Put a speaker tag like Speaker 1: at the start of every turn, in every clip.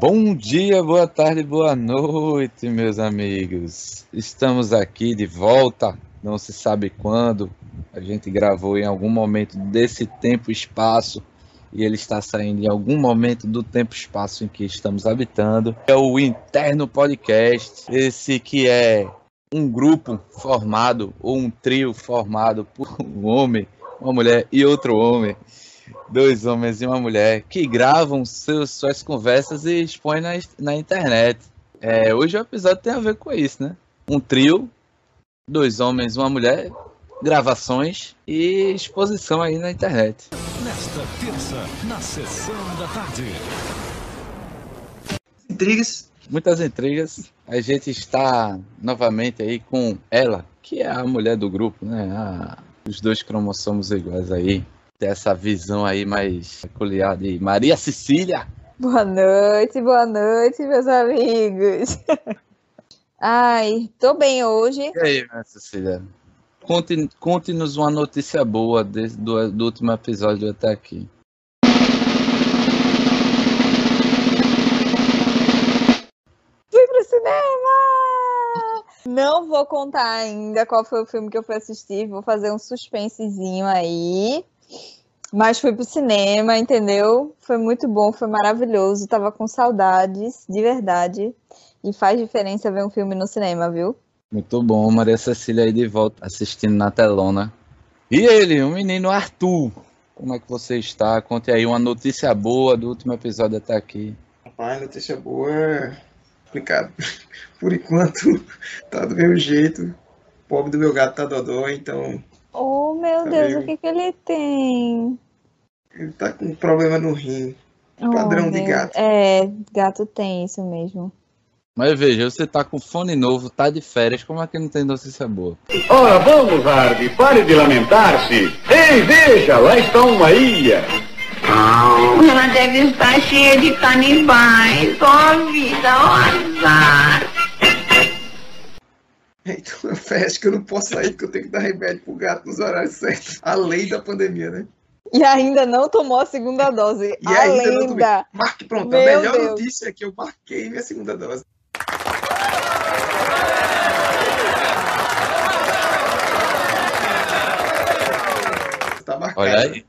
Speaker 1: Bom dia, boa tarde, boa noite, meus amigos. Estamos aqui de volta, não se sabe quando. A gente gravou em algum momento desse tempo e ele está saindo em algum momento do tempo e espaço em que estamos habitando. É o Interno Podcast, esse que é um grupo formado ou um trio formado por um homem, uma mulher e outro homem dois homens e uma mulher que gravam seus, suas conversas e expõem na, na internet. É, hoje o episódio tem a ver com isso, né? Um trio, dois homens e uma mulher, gravações e exposição aí na internet.
Speaker 2: Nesta terça, na sessão da tarde.
Speaker 1: Intrigas. Muitas intrigas. A gente está novamente aí com ela, que é a mulher do grupo, né? Ah, os dois cromossomos iguais aí ter essa visão aí mais peculiar de Maria Cecília.
Speaker 3: Boa noite, boa noite, meus amigos. Ai, tô bem hoje.
Speaker 1: E aí, Maria Cecília? Conte-nos conte uma notícia boa desde, do, do último episódio até aqui.
Speaker 3: Fui pro cinema! Não vou contar ainda qual foi o filme que eu fui assistir, vou fazer um suspensezinho aí. Mas fui pro cinema, entendeu? Foi muito bom, foi maravilhoso. Tava com saudades, de verdade. E faz diferença ver um filme no cinema, viu?
Speaker 1: Muito bom, Maria Cecília aí de volta assistindo na telona. E ele, o menino Arthur. Como é que você está? Conte aí uma notícia boa do último episódio até aqui.
Speaker 4: Rapaz, notícia boa é complicado. Por enquanto, tá do mesmo jeito. O pobre do meu gato tá dodó, então
Speaker 3: Oh, meu tá Deus, meio... o que, que ele tem?
Speaker 4: Ele tá com problema no rim. Padrão oh, de gato.
Speaker 3: É, gato tem isso mesmo.
Speaker 1: Mas veja, você tá com fone novo, tá de férias, como é que não tem notícia boa?
Speaker 5: Ora, vamos, Harvey, pare de lamentar-se. Ei, veja, lá está uma ilha.
Speaker 6: Ela deve estar cheia de canibais. Ó oh, vida, ó oh, azar.
Speaker 4: Então, festa que eu não posso sair porque eu tenho que dar remédio pro gato nos horários certos. A lei da pandemia, né?
Speaker 3: E ainda não tomou a segunda dose.
Speaker 4: E a ainda lenda. não tomei. Marque, pronto. Meu a melhor Deus. notícia é que eu marquei minha segunda dose. Tá marcado.
Speaker 1: Olha aí.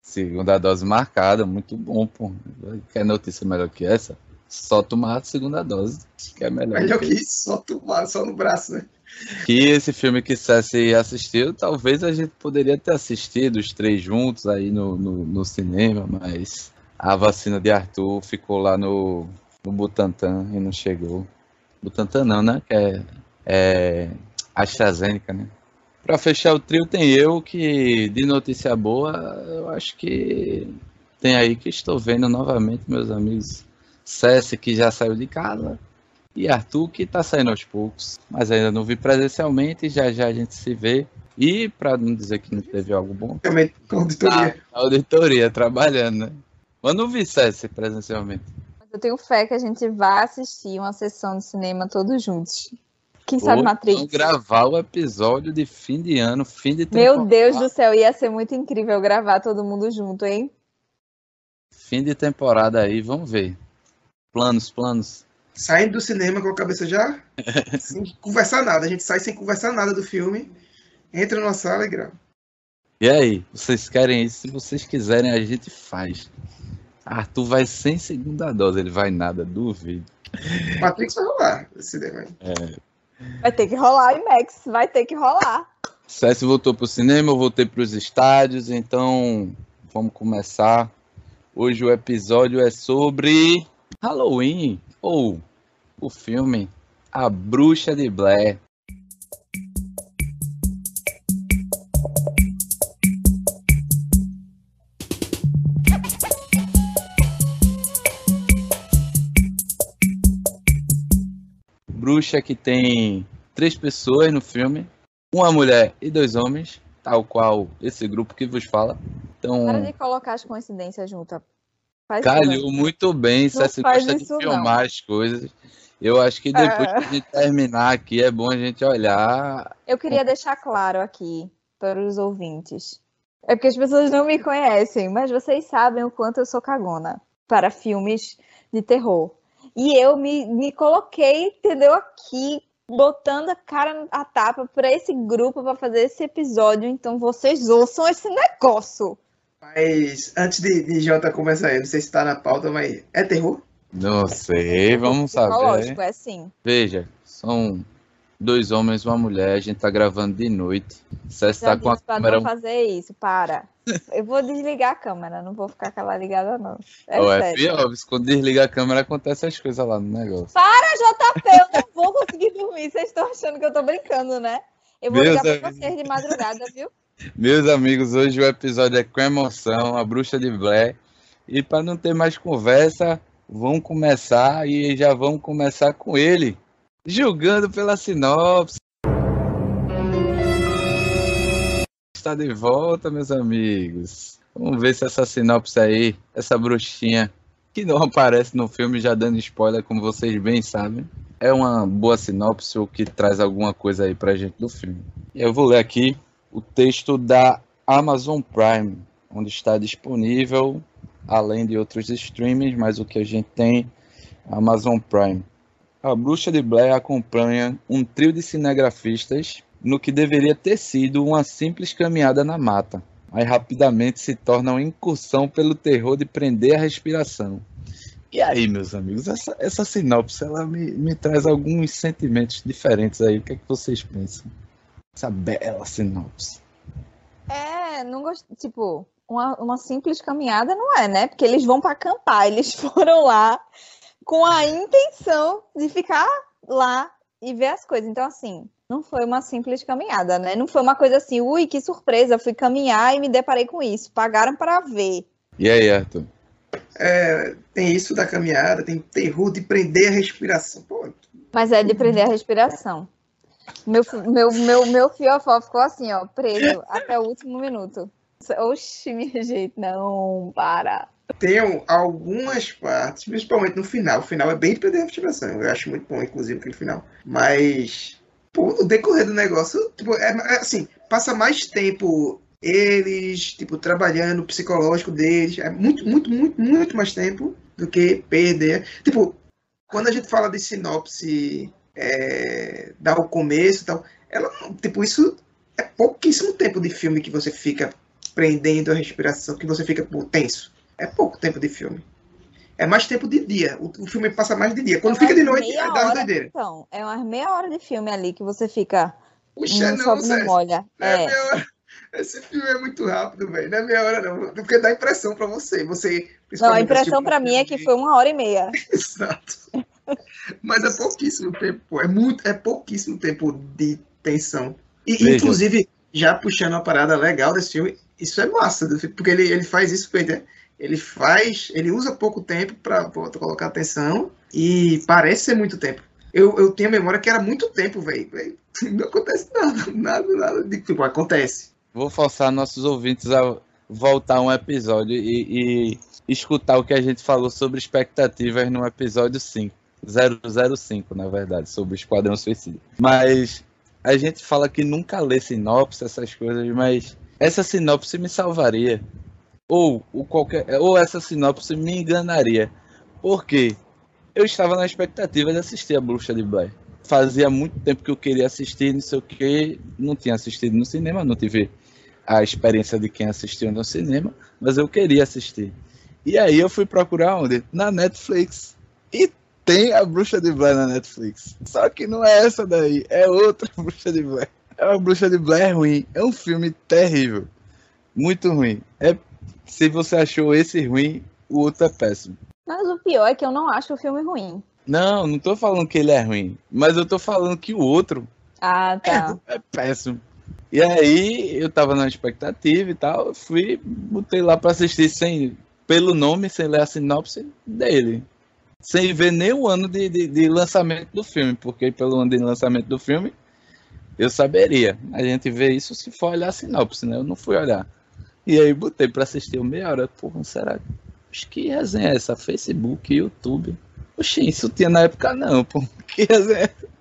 Speaker 1: Segunda dose marcada, muito bom, pô. Quer notícia melhor que essa? Só tomar a segunda dose, que é melhor.
Speaker 4: Melhor que isso, só tomar, só no braço, né?
Speaker 1: Que esse filme que Cessi assistiu, talvez a gente poderia ter assistido os três juntos aí no, no, no cinema, mas a vacina de Arthur ficou lá no, no Butantan e não chegou. Butantan não, né? Que é, é AstraZeneca, né? Para fechar o trio tem eu que de notícia boa, eu acho que tem aí que estou vendo novamente meus amigos César, que já saiu de casa, e Arthur, que está saindo aos poucos, mas ainda não vi presencialmente, já já a gente se vê. E, para não dizer que não teve algo bom,
Speaker 4: também com auditoria.
Speaker 1: A, auditoria, trabalhando, né? Mas não vi César presencialmente.
Speaker 3: Eu tenho fé que a gente vai assistir uma sessão de cinema todos juntos. Quem sabe Ou Matrix? Vamos
Speaker 1: gravar o episódio de fim de ano, fim de temporada.
Speaker 3: Meu Deus do céu, ia ser muito incrível gravar todo mundo junto, hein?
Speaker 1: Fim de temporada aí, vamos ver. Planos, planos.
Speaker 4: Saindo do cinema com a cabeça já sem conversar nada. A gente sai sem conversar nada do filme, entra numa sala e grava.
Speaker 1: E aí, vocês querem isso? Se vocês quiserem, a gente faz. Arthur vai sem segunda dose, ele vai nada, duvido.
Speaker 4: Matrix vai rolar esse cinema aí.
Speaker 3: É. Vai ter que rolar, IMAX, vai ter que rolar.
Speaker 1: César voltou pro cinema, eu voltei pros estádios, então vamos começar. Hoje o episódio é sobre Halloween ou o filme A Bruxa de Blair. Bruxa que tem três pessoas no filme, uma mulher e dois homens, tal qual esse grupo que vos fala. Então,
Speaker 3: Para de colocar as coincidências juntas.
Speaker 1: Faz Calhou muito bem, se você gosta de filmar não. as coisas. Eu acho que depois é. que a gente terminar aqui, é bom a gente olhar.
Speaker 3: Eu queria deixar claro aqui para os ouvintes. É porque as pessoas não me conhecem, mas vocês sabem o quanto eu sou cagona para filmes de terror. E eu me, me coloquei, entendeu, aqui, botando a cara a tapa para esse grupo para fazer esse episódio. Então vocês ouçam esse negócio.
Speaker 4: Mas antes de, de Jota começar aí, não sei se tá na pauta, mas é terror?
Speaker 1: Não sei, vamos saber.
Speaker 3: Psicológico, é sim.
Speaker 1: Veja, são dois homens e uma mulher, a gente tá gravando de noite. Você está com a
Speaker 3: pra
Speaker 1: câmera.
Speaker 3: não fazer isso, para. Eu vou desligar a câmera, não vou ficar com ela ligada, não. É
Speaker 1: Ou é
Speaker 3: sério.
Speaker 1: pior, quando desliga a câmera acontece as coisas lá no negócio.
Speaker 3: JP, eu não vou conseguir dormir. Vocês estão achando que eu tô brincando, né? Eu vou
Speaker 1: Meus
Speaker 3: ligar pra
Speaker 1: amigos.
Speaker 3: vocês de madrugada, viu?
Speaker 1: Meus amigos, hoje o episódio é com emoção, a bruxa de Blair. E para não ter mais conversa, vamos começar e já vamos começar com ele, julgando pela sinopse. Está de volta, meus amigos. Vamos ver se essa sinopse aí, essa bruxinha, que não aparece no filme, já dando spoiler, como vocês bem sabem, é uma boa sinopse ou que traz alguma coisa aí pra gente do filme. Eu vou ler aqui o texto da Amazon Prime, onde está disponível, além de outros streamings, mas o que a gente tem, Amazon Prime. A Bruxa de Blair acompanha um trio de cinegrafistas no que deveria ter sido uma simples caminhada na mata, mas rapidamente se torna uma incursão pelo terror de prender a respiração. E aí, meus amigos, essa, essa sinopse ela me, me traz alguns sentimentos diferentes aí. O que, é que vocês pensam? Essa bela sinopse.
Speaker 3: É, não gosto. Tipo, uma, uma simples caminhada não é, né? Porque eles vão para acampar. Eles foram lá com a intenção de ficar lá e ver as coisas. Então, assim, não foi uma simples caminhada, né? Não foi uma coisa assim, ui, que surpresa, fui caminhar e me deparei com isso. Pagaram para ver.
Speaker 1: E aí, Arthur?
Speaker 4: É, tem isso da caminhada, tem terror de prender a respiração. Pô,
Speaker 3: Mas é de prender a respiração. Meu, meu, meu, meu fiofó ficou assim, ó, preso até o último minuto. Oxi, minha gente, não, para.
Speaker 4: tem algumas partes, principalmente no final. O final é bem de prender a respiração. Eu acho muito bom, inclusive, aquele final. Mas, pô, no decorrer do negócio, tipo, é, é assim, passa mais tempo eles, tipo, trabalhando o psicológico deles. É muito, muito, muito, muito mais tempo do que perder. Tipo, quando a gente fala de sinopse, é, dar o começo e tal, ela, não- tipo, isso é pouquíssimo tempo de filme que você fica prendendo a respiração, que você fica pô, tenso. É pouco tempo de filme. É mais tempo de dia. O, o filme passa mais de dia. Quando
Speaker 3: É
Speaker 4: fica de noite, é dar
Speaker 3: hora,
Speaker 4: doideira.
Speaker 3: Então, é umas meia hora de filme ali que você fica.
Speaker 4: Puxa,
Speaker 3: não
Speaker 4: não,
Speaker 3: sobe, não
Speaker 4: Sérgio.
Speaker 3: molha.
Speaker 4: Não é
Speaker 3: É.
Speaker 4: meia hora. Esse filme é muito rápido, velho. Não é meia hora, não. Porque dá impressão pra você. Você
Speaker 3: Não, a impressão
Speaker 4: assistiu
Speaker 3: pra mim é que foi uma hora e meia.
Speaker 4: Exato. Mas é pouquíssimo tempo. É, muito, é pouquíssimo tempo de tensão. E,
Speaker 1: Veja.
Speaker 4: inclusive, já puxando uma parada legal desse filme, isso é massa, porque ele, ele faz isso, né? ele faz, ele usa pouco tempo pra colocar atenção e parece ser muito tempo. Eu, eu tenho a memória que era muito tempo, velho. Não acontece nada, nada, nada. de- Tipo, acontece.
Speaker 1: Vou forçar nossos ouvintes a voltar um episódio e, e escutar o que a gente falou sobre expectativas no episódio 5. 005, na verdade, sobre o Esquadrão Suicida. Mas a gente fala que nunca lê sinopse, essas coisas, mas essa sinopse me salvaria. Ou, o qualquer, ou essa sinopse me enganaria. Por quê? Eu estava na expectativa de assistir a Bruxa de Blair. Fazia muito tempo que eu queria assistir, não sei o que, não tinha assistido no cinema, não tive a experiência de quem assistiu no cinema, mas eu queria assistir. E aí eu fui procurar onde? Na Netflix. E tem a Bruxa de Blair na Netflix. Só que não é essa daí, é outra Bruxa de Blair. É uma Bruxa de Blair ruim. É um filme terrível. Muito ruim. É, se você achou esse ruim, o outro é péssimo.
Speaker 3: Mas o pior é que eu não acho o filme ruim.
Speaker 1: Não, não tô falando que ele é ruim, mas eu tô falando que o outro
Speaker 3: Ah, tá.
Speaker 1: é péssimo. E aí eu tava na expectativa e tal, eu fui, botei lá pra assistir sem, pelo nome, sem ler a sinopse dele. Sem ver nem o ano de, de, de lançamento do filme, porque pelo ano de lançamento do filme eu saberia. A gente vê isso se for olhar a sinopse, né? Eu não fui olhar. E aí botei pra assistir uma meia hora. Porra, será? Acho que resenha é essa? Facebook, YouTube. Oxi, isso tinha na época não, pô. Que resenha é essa?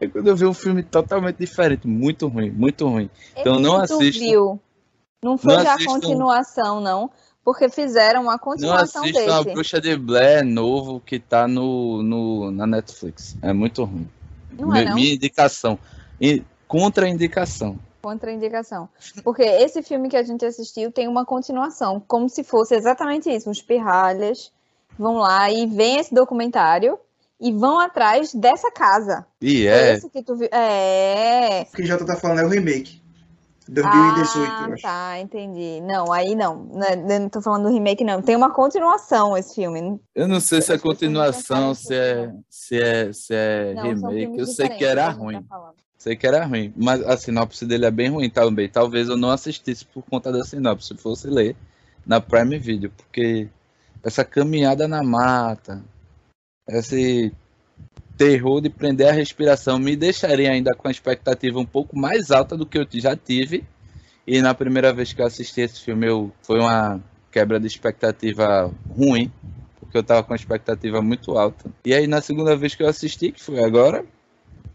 Speaker 1: É quando eu vi um filme totalmente diferente, muito ruim, muito ruim. Então não
Speaker 3: Esse tu
Speaker 1: assistam.
Speaker 3: viu. Não foi
Speaker 1: Não
Speaker 3: já a continuação, não. Porque fizeram uma
Speaker 1: Não
Speaker 3: continuação
Speaker 1: a
Speaker 3: desse.
Speaker 1: Bruxa de Blair novo que tá no, no, na Netflix. É muito ruim.
Speaker 3: Não é, não?
Speaker 1: Minha indicação. E, Contra-indicação.
Speaker 3: Contraindicação. Porque esse filme que a gente assistiu tem uma continuação, como se fosse exatamente isso. Os pirralhas vão lá e veem esse documentário e vão atrás dessa casa.
Speaker 1: E
Speaker 3: Foi
Speaker 1: é.
Speaker 3: esse que tu viu. É.
Speaker 4: O que o Jota tá falando é o remake. 2018,
Speaker 3: ah,
Speaker 4: eu acho.
Speaker 3: tá, entendi. Não, aí não. Não, é- eu não tô falando do remake, não. Tem uma continuação esse filme.
Speaker 1: Eu não sei se é
Speaker 3: que
Speaker 1: continuação, se é,
Speaker 3: né?
Speaker 1: se é, se é
Speaker 3: Não,
Speaker 1: remake. Eu sei que era
Speaker 3: gente tá
Speaker 1: ruim.
Speaker 3: falando.
Speaker 1: Sei que era ruim. Mas a sinopse dele é bem ruim também. Talvez eu não assistisse por conta da sinopse, se fosse ler na Prime Video. Porque essa caminhada na mata, esse terror de prender a respiração me deixaria ainda com a expectativa um pouco mais alta do que eu já tive. E na primeira vez que eu assisti esse filme, eu, foi uma quebra de expectativa ruim, porque eu tava com a expectativa muito alta. E aí na segunda vez que eu assisti, que foi agora,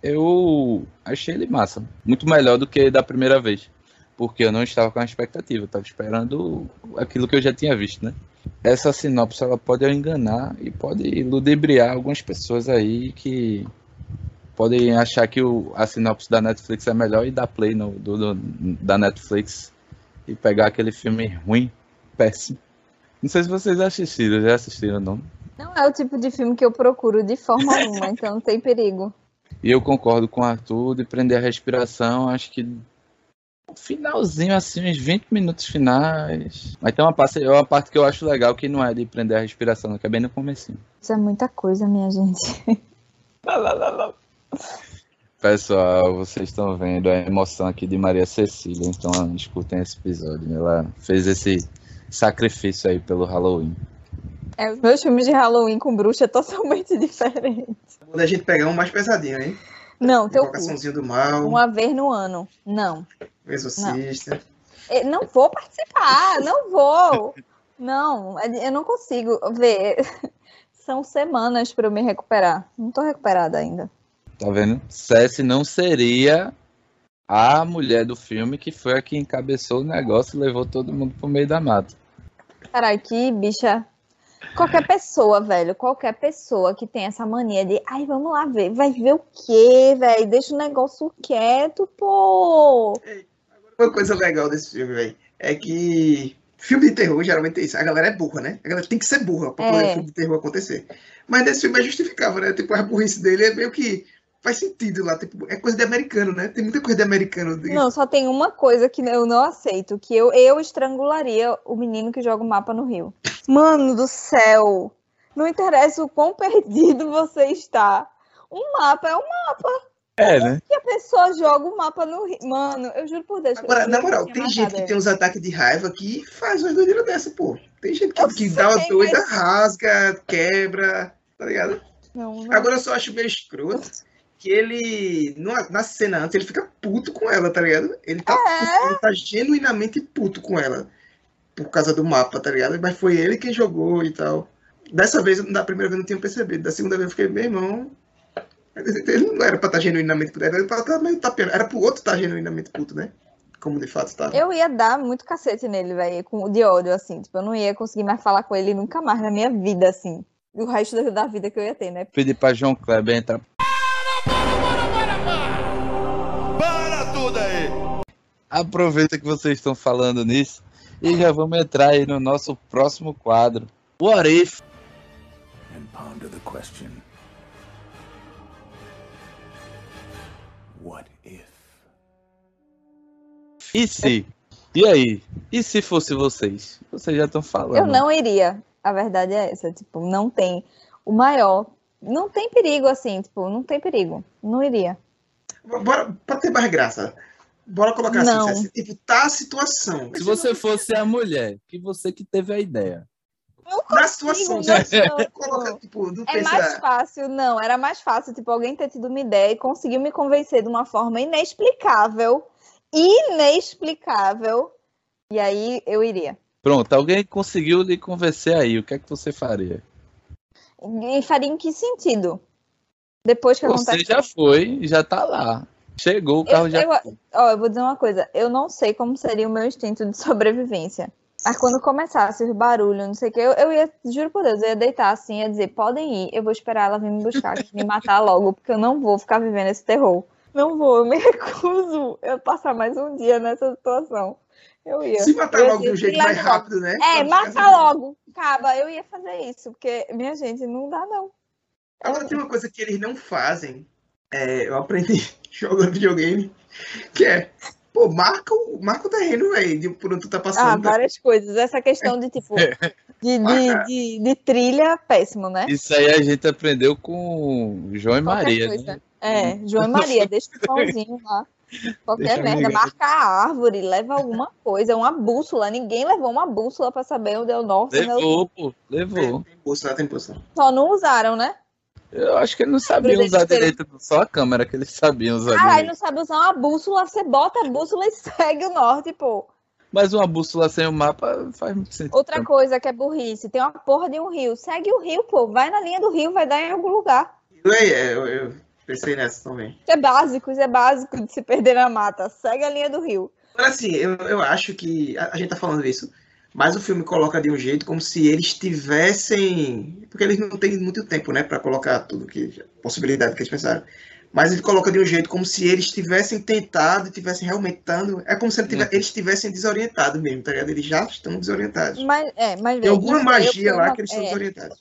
Speaker 1: eu achei ele massa. Muito melhor do que da primeira vez. Porque eu não estava com a expectativa, eu estava esperando aquilo que eu já tinha visto, né? Essa sinopse ela pode enganar e pode ludibriar algumas pessoas aí que podem achar que o, a sinopse da Netflix é melhor e dar play no, do, do- da Netflix e pegar aquele filme ruim, péssimo. Não sei se vocês assistiram, já assistiram não?
Speaker 3: Não é o tipo de filme que eu procuro de forma alguma, então não tem perigo.
Speaker 1: E eu concordo com o Arthur de prender a respiração, acho que finalzinho, assim, uns 20 minutos finais. Mas tem uma parte, uma parte que eu acho legal que não é de prender a respiração, que é bem no comecinho.
Speaker 3: Isso é muita coisa, minha gente.
Speaker 1: Pessoal, vocês estão vendo a emoção aqui de Maria Cecília, então escutem esse episódio. Ela fez esse sacrifício aí pelo Halloween.
Speaker 3: É, os meus filmes de Halloween com bruxa é totalmente diferente.
Speaker 4: Quando a gente pegar um mais pesadinho, hein?
Speaker 3: Não, teu cu.
Speaker 4: Invocaçãozinho do mal,
Speaker 3: Uma vez no ano. Não.
Speaker 4: o exorcista.
Speaker 3: Eu não vou participar, não vou. Não, eu não consigo ver. São semanas para eu me recuperar. Não tô recuperada ainda.
Speaker 1: Tá vendo? Cessi não seria a mulher do filme que foi a que encabeçou o negócio e levou todo mundo pro meio da mata.
Speaker 3: Caralho, que bicha. Qualquer pessoa, velho, qualquer pessoa que tem essa mania de, ai, vamos lá ver, vai ver o quê, velho? Deixa o negócio quieto, pô.
Speaker 4: Uma coisa legal desse filme, velho, é que filme de terror geralmente é isso. A galera é burra, né? A galera tem que ser burra pra poder
Speaker 3: É.
Speaker 4: o filme de terror acontecer. Mas nesse filme é justificável, né? Tipo, a burrice dele é meio que faz sentido lá. Tipo, é coisa de americano, né? Tem muita coisa de americano. De...
Speaker 3: Não, só tem uma coisa que eu não aceito, que eu, eu estrangularia o menino que joga o mapa no rio. Mano do céu, não interessa o quão perdido você está. Um mapa é um
Speaker 1: É, né?
Speaker 3: que a pessoa joga o mapa no rio. Mano, eu juro por Deus.
Speaker 4: Agora, na moral, tem gente que tem uns ataques de raiva que faz umas doideiras dessa, pô. Tem gente que, que
Speaker 3: sei,
Speaker 4: dá uma doida,
Speaker 3: mas-
Speaker 4: rasga, quebra, tá ligado?
Speaker 3: Não, não.
Speaker 4: Agora eu só acho meio escroto que ele, numa- na cena antes, ele fica puto com ela, tá ligado? Ele tá,
Speaker 3: É?
Speaker 4: ele tá genuinamente puto com ela. Por causa do mapa, tá ligado? Mas foi ele quem jogou e tal. Dessa vez, da primeira vez eu não tinha percebido. Da segunda vez eu fiquei, meu irmão. Ele não era pra estar genuinamente puto, era pra estar meio tapeando. Era pro outro estar genuinamente puto, né? Como de fato estava.
Speaker 3: Eu ia dar muito cacete nele, velho, com de ódio, assim. Tipo, eu não ia conseguir mais falar com ele nunca mais na minha vida, assim. O resto da- da vida que eu ia ter, né?
Speaker 1: Pedir pra João Kleber entrar. Aproveita que vocês estão falando nisso e já vamos entrar aí no nosso próximo quadro. What if?
Speaker 2: And ponder the question. What if?
Speaker 1: E se? E aí? E se fosse vocês? Vocês já estão falando.
Speaker 3: Eu não iria. A verdade é essa. Tipo, não tem. O maior. Não tem perigo, assim. Tipo, não tem perigo. Não iria.
Speaker 4: Bora, pra ter mais graça. Bora colocar
Speaker 3: Não.
Speaker 4: assim, assim, tipo, tá a situação.
Speaker 1: Se você fosse a mulher, que você que teve a ideia.
Speaker 4: Na situação, você coloca,
Speaker 3: não.
Speaker 4: tipo, não
Speaker 3: É
Speaker 4: pensa.
Speaker 3: mais fácil, não. Era mais fácil, tipo, alguém ter tido uma ideia e conseguiu me convencer de uma forma inexplicável. Inexplicável. E aí eu iria.
Speaker 1: Pronto, alguém conseguiu lhe convencer aí. O que é que você faria?
Speaker 3: E faria em que sentido? Depois que
Speaker 1: Você
Speaker 3: acontece.
Speaker 1: já foi, já tá lá. Chegou, o carro
Speaker 3: Eu,
Speaker 1: já.
Speaker 3: eu, ó, eu vou dizer uma coisa. Eu não sei como seria o meu instinto de sobrevivência. Mas quando começasse os barulhos, não sei o que, eu, eu ia, juro por Deus, eu ia deitar assim, ia dizer, podem ir, eu vou esperar ela vir me buscar, me matar logo, porque eu não vou ficar vivendo esse terror. Não vou, eu me recuso a passar mais um dia nessa situação. Eu ia.
Speaker 4: Se matar
Speaker 3: Eu ia
Speaker 4: logo de um jeito
Speaker 3: "Se
Speaker 4: mais rápido, né?
Speaker 3: É,
Speaker 4: Pra
Speaker 3: mata
Speaker 4: ficar-
Speaker 3: logo, acaba. Eu ia fazer isso, porque, minha gente, não dá não.
Speaker 4: Agora tem uma coisa que eles não fazem. É, eu aprendi jogando videogame, que é, pô, marca o, marca o terreno, velho, de por onde tu tá
Speaker 3: Ah,
Speaker 4: passando.
Speaker 3: várias coisas. Essa questão de, tipo, de, de, de, de trilha, péssimo, né?
Speaker 1: Isso aí a gente aprendeu com João e
Speaker 3: Qualquer
Speaker 1: Maria,
Speaker 3: coisa.
Speaker 1: né?
Speaker 3: É, João e Maria, deixa o pãozinho lá. Qualquer
Speaker 1: Deixa
Speaker 3: merda, marca a árvore, leva alguma coisa, uma bússola. Ninguém levou uma bússola pra saber onde é o norte. é sul.
Speaker 1: Levou, pô, levou.
Speaker 4: Tem bússola, tem bússola.
Speaker 3: Só não usaram, né?
Speaker 1: Eu acho que eles não sabiam
Speaker 3: Prudente
Speaker 1: usar direito só a câmera, que eles sabiam usar
Speaker 3: Caralho, não sabe usar uma bússola, você bota a bússola e segue o norte, pô.
Speaker 1: Mas uma bússola sem o mapa faz muito sentido.
Speaker 3: Outra coisa que é burrice, tem uma porra de um rio. Segue o rio, pô. Vai na linha do rio, vai dar em algum lugar.
Speaker 4: Eu, eu, eu pensei nessa também.
Speaker 3: Isso é básico, isso é básico de se perder na mata. Segue a linha do rio.
Speaker 4: Agora, assim, eu, eu acho que. A, a gente tá falando isso, mas o filme coloca de um jeito como se eles tivessem. Porque eles não têm muito tempo, né, pra colocar tudo que. possibilidade que eles pensaram. Mas ele coloca de um jeito como se eles tivessem tentado e tivessem realmente dando. É como se ele tive-
Speaker 1: Uhum.
Speaker 4: eles estivessem desorientados mesmo, tá ligado? Eles já estão desorientados.
Speaker 3: Mas, é, mas
Speaker 4: Tem alguma magia lá
Speaker 3: uma-
Speaker 4: que eles estão
Speaker 3: é,
Speaker 4: desorientados.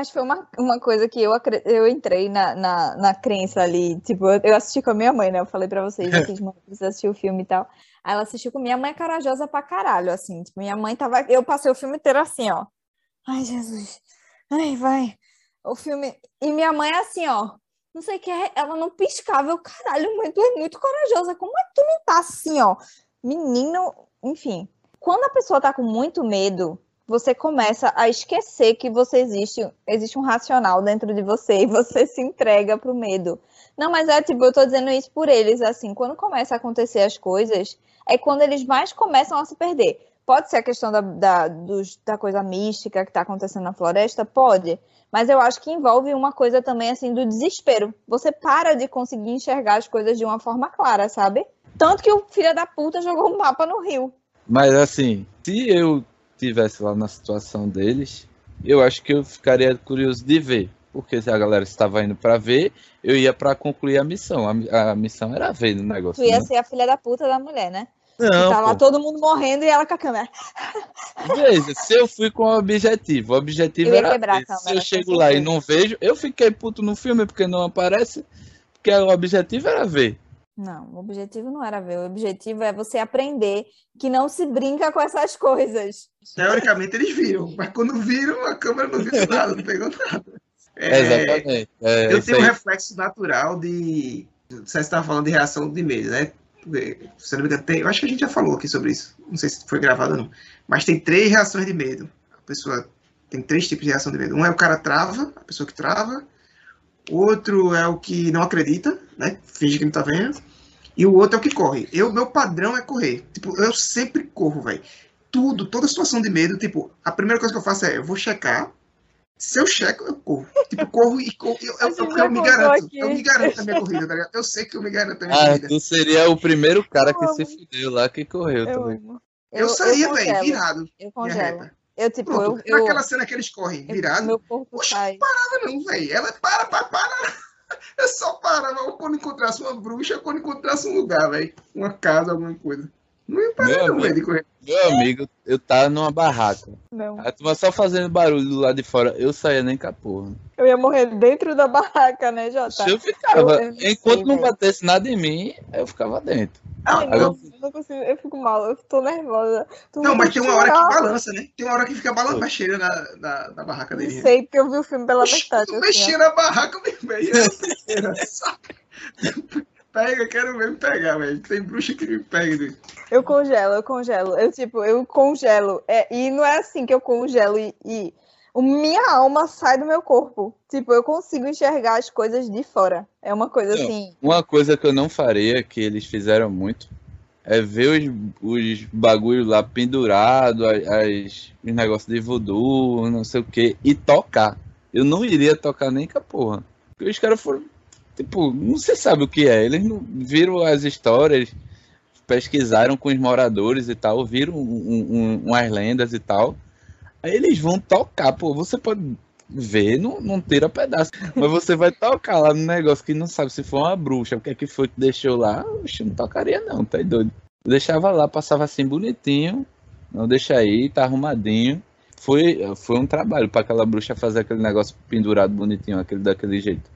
Speaker 3: Mas foi uma, uma coisa que eu, eu entrei na, na, na crença ali. Tipo, eu, assisti com a minha mãe, né? Eu falei pra vocês, eu fiz, assistir o filme e tal. Aí ela assistiu com minha mãe é corajosa pra caralho, assim. Tipo, minha mãe tava. Eu passei o filme inteiro assim, ó. Ai, Jesus. Ai, vai. O filme. E minha mãe é assim, ó. Não sei o que, é, ela não piscava. Eu, caralho, mãe, tu é muito corajosa. Como é que tu não tá assim, ó? Menino, enfim. Quando a pessoa tá com muito medo, você começa a esquecer que você existe, existe um racional dentro de você e você se entrega pro medo. Não, mas é tipo, eu tô dizendo isso por eles, assim, quando começa a acontecer as coisas, é quando eles mais começam a se perder. Pode ser a questão da, da, dos- da coisa mística que tá acontecendo na floresta? Pode. Mas eu acho que envolve uma coisa também, assim, do desespero. Você para de conseguir enxergar as coisas de uma forma clara, sabe? Tanto que o filho da puta jogou um mapa no rio.
Speaker 1: Mas assim, se eu tivesse lá na situação deles, eu acho que eu ficaria curioso de ver. Porque se a galera estava indo pra ver, eu ia pra concluir a missão. A, a missão era ver no negócio.
Speaker 3: Tu ia
Speaker 1: né?
Speaker 3: ser a filha da puta da mulher, né?
Speaker 1: Não,
Speaker 3: tá lá todo mundo morrendo e ela com a câmera.
Speaker 1: veja, se eu fui com o objetivo, o objetivo era
Speaker 3: quebrar a
Speaker 1: ver. Se
Speaker 3: câmera,
Speaker 1: eu chego lá e não vejo, eu fiquei puto no filme porque não aparece, porque o objetivo era ver.
Speaker 3: Não, o objetivo não era ver. O objetivo é você aprender que não se brinca com essas coisas.
Speaker 4: Teoricamente eles viram, mas quando viram, a câmera não viu nada, não pegou nada. É,
Speaker 1: Exatamente. É,
Speaker 4: eu tenho um
Speaker 1: aí.
Speaker 4: reflexo natural de. Você estava falando de reação de medo, né? Se eu não me engano, tem... eu acho que a gente já falou aqui sobre isso. Não sei se foi gravado ou não. Mas tem três reações de medo. A pessoa tem três tipos de reação de medo. Um é o cara trava, a pessoa que trava. Outro é o que não acredita, né? Finge que não tá vendo. E o outro é o que corre. Eu, meu padrão é correr. Tipo, eu sempre corro, velho. Tudo, toda situação de medo, tipo, a primeira coisa que eu faço é, eu vou checar. Se eu checo, eu corro. Tipo, corro e corro. Eu, eu, eu, eu me garanto.
Speaker 3: aqui.
Speaker 4: Eu me garanto na minha corrida, tá ligado? Eu sei que eu me garanto na minha
Speaker 1: Ah,
Speaker 4: corrida.
Speaker 1: tu seria o primeiro cara que
Speaker 3: Eu
Speaker 1: se fudeu lá que correu
Speaker 3: Eu
Speaker 1: também.
Speaker 4: Eu, saía, velho, virado.
Speaker 3: Eu congelo. Eu, tipo, eu.
Speaker 4: Pronto.
Speaker 3: eu,
Speaker 4: Naquela cena que eles correm
Speaker 3: eu-
Speaker 4: virado,
Speaker 3: Meu corpo
Speaker 4: Oxe. Ah, não, velho. Ela para, para, para. Eu só parava quando encontrasse uma bruxa, quando encontrasse um lugar, velho. Uma casa, alguma coisa. Não ia parar,
Speaker 1: Meu
Speaker 4: não,
Speaker 1: amigo.
Speaker 4: velho, de correr.
Speaker 1: Meu amigo, eu tava numa barraca.
Speaker 3: Não.
Speaker 1: A turma só fazendo barulho do lado de fora, eu saía nem com a porra.
Speaker 3: Eu ia morrer dentro da barraca, né, Jota?
Speaker 1: Eu ficava.
Speaker 3: Eu-
Speaker 1: enquanto não batesse nada em mim, eu ficava dentro.
Speaker 4: Ah,
Speaker 3: Ai, não, eu não consigo, eu fico mal, eu tô nervosa. Tô
Speaker 4: Não, mas tem uma hora que balança, né? Tem uma hora que fica balançando, mexendo na, na, na barraca
Speaker 3: Não
Speaker 4: dele.
Speaker 3: sei, porque eu vi o filme pela metade.
Speaker 4: tu
Speaker 3: assim,
Speaker 4: mexer na barraca, meu velho. Pega, quero ver me pegar, velho. Tem bruxa que me pega. né?
Speaker 3: Eu congelo, eu congelo. Eu, tipo, eu congelo. É, e não é assim que eu congelo e, e minha alma sai do meu corpo. Tipo, eu consigo enxergar as coisas de fora. É uma coisa
Speaker 1: Não.
Speaker 3: assim.
Speaker 1: Uma coisa que eu não faria, que eles fizeram muito, é ver os, os bagulhos lá pendurados, as, as- os negócios de voodoo, não sei o que, e tocar. eu não iria tocar nem com a porra. Porque os caras foram, tipo, não se sabe o que é. Eles não viram as histórias, pesquisaram com os moradores e tal, viram um, um, umas lendas e tal. Aí eles vão tocar, pô, você pode ver, não, não tira pedaço. Mas você vai tocar lá no negócio que não sabe se foi uma bruxa, o que é que foi que deixou lá, oxe, não tocaria não, tá doido. Deixava lá, passava assim bonitinho, não deixa aí, tá arrumadinho. Foi, foi um trabalho para aquela bruxa fazer aquele negócio pendurado bonitinho, aquele daquele jeito.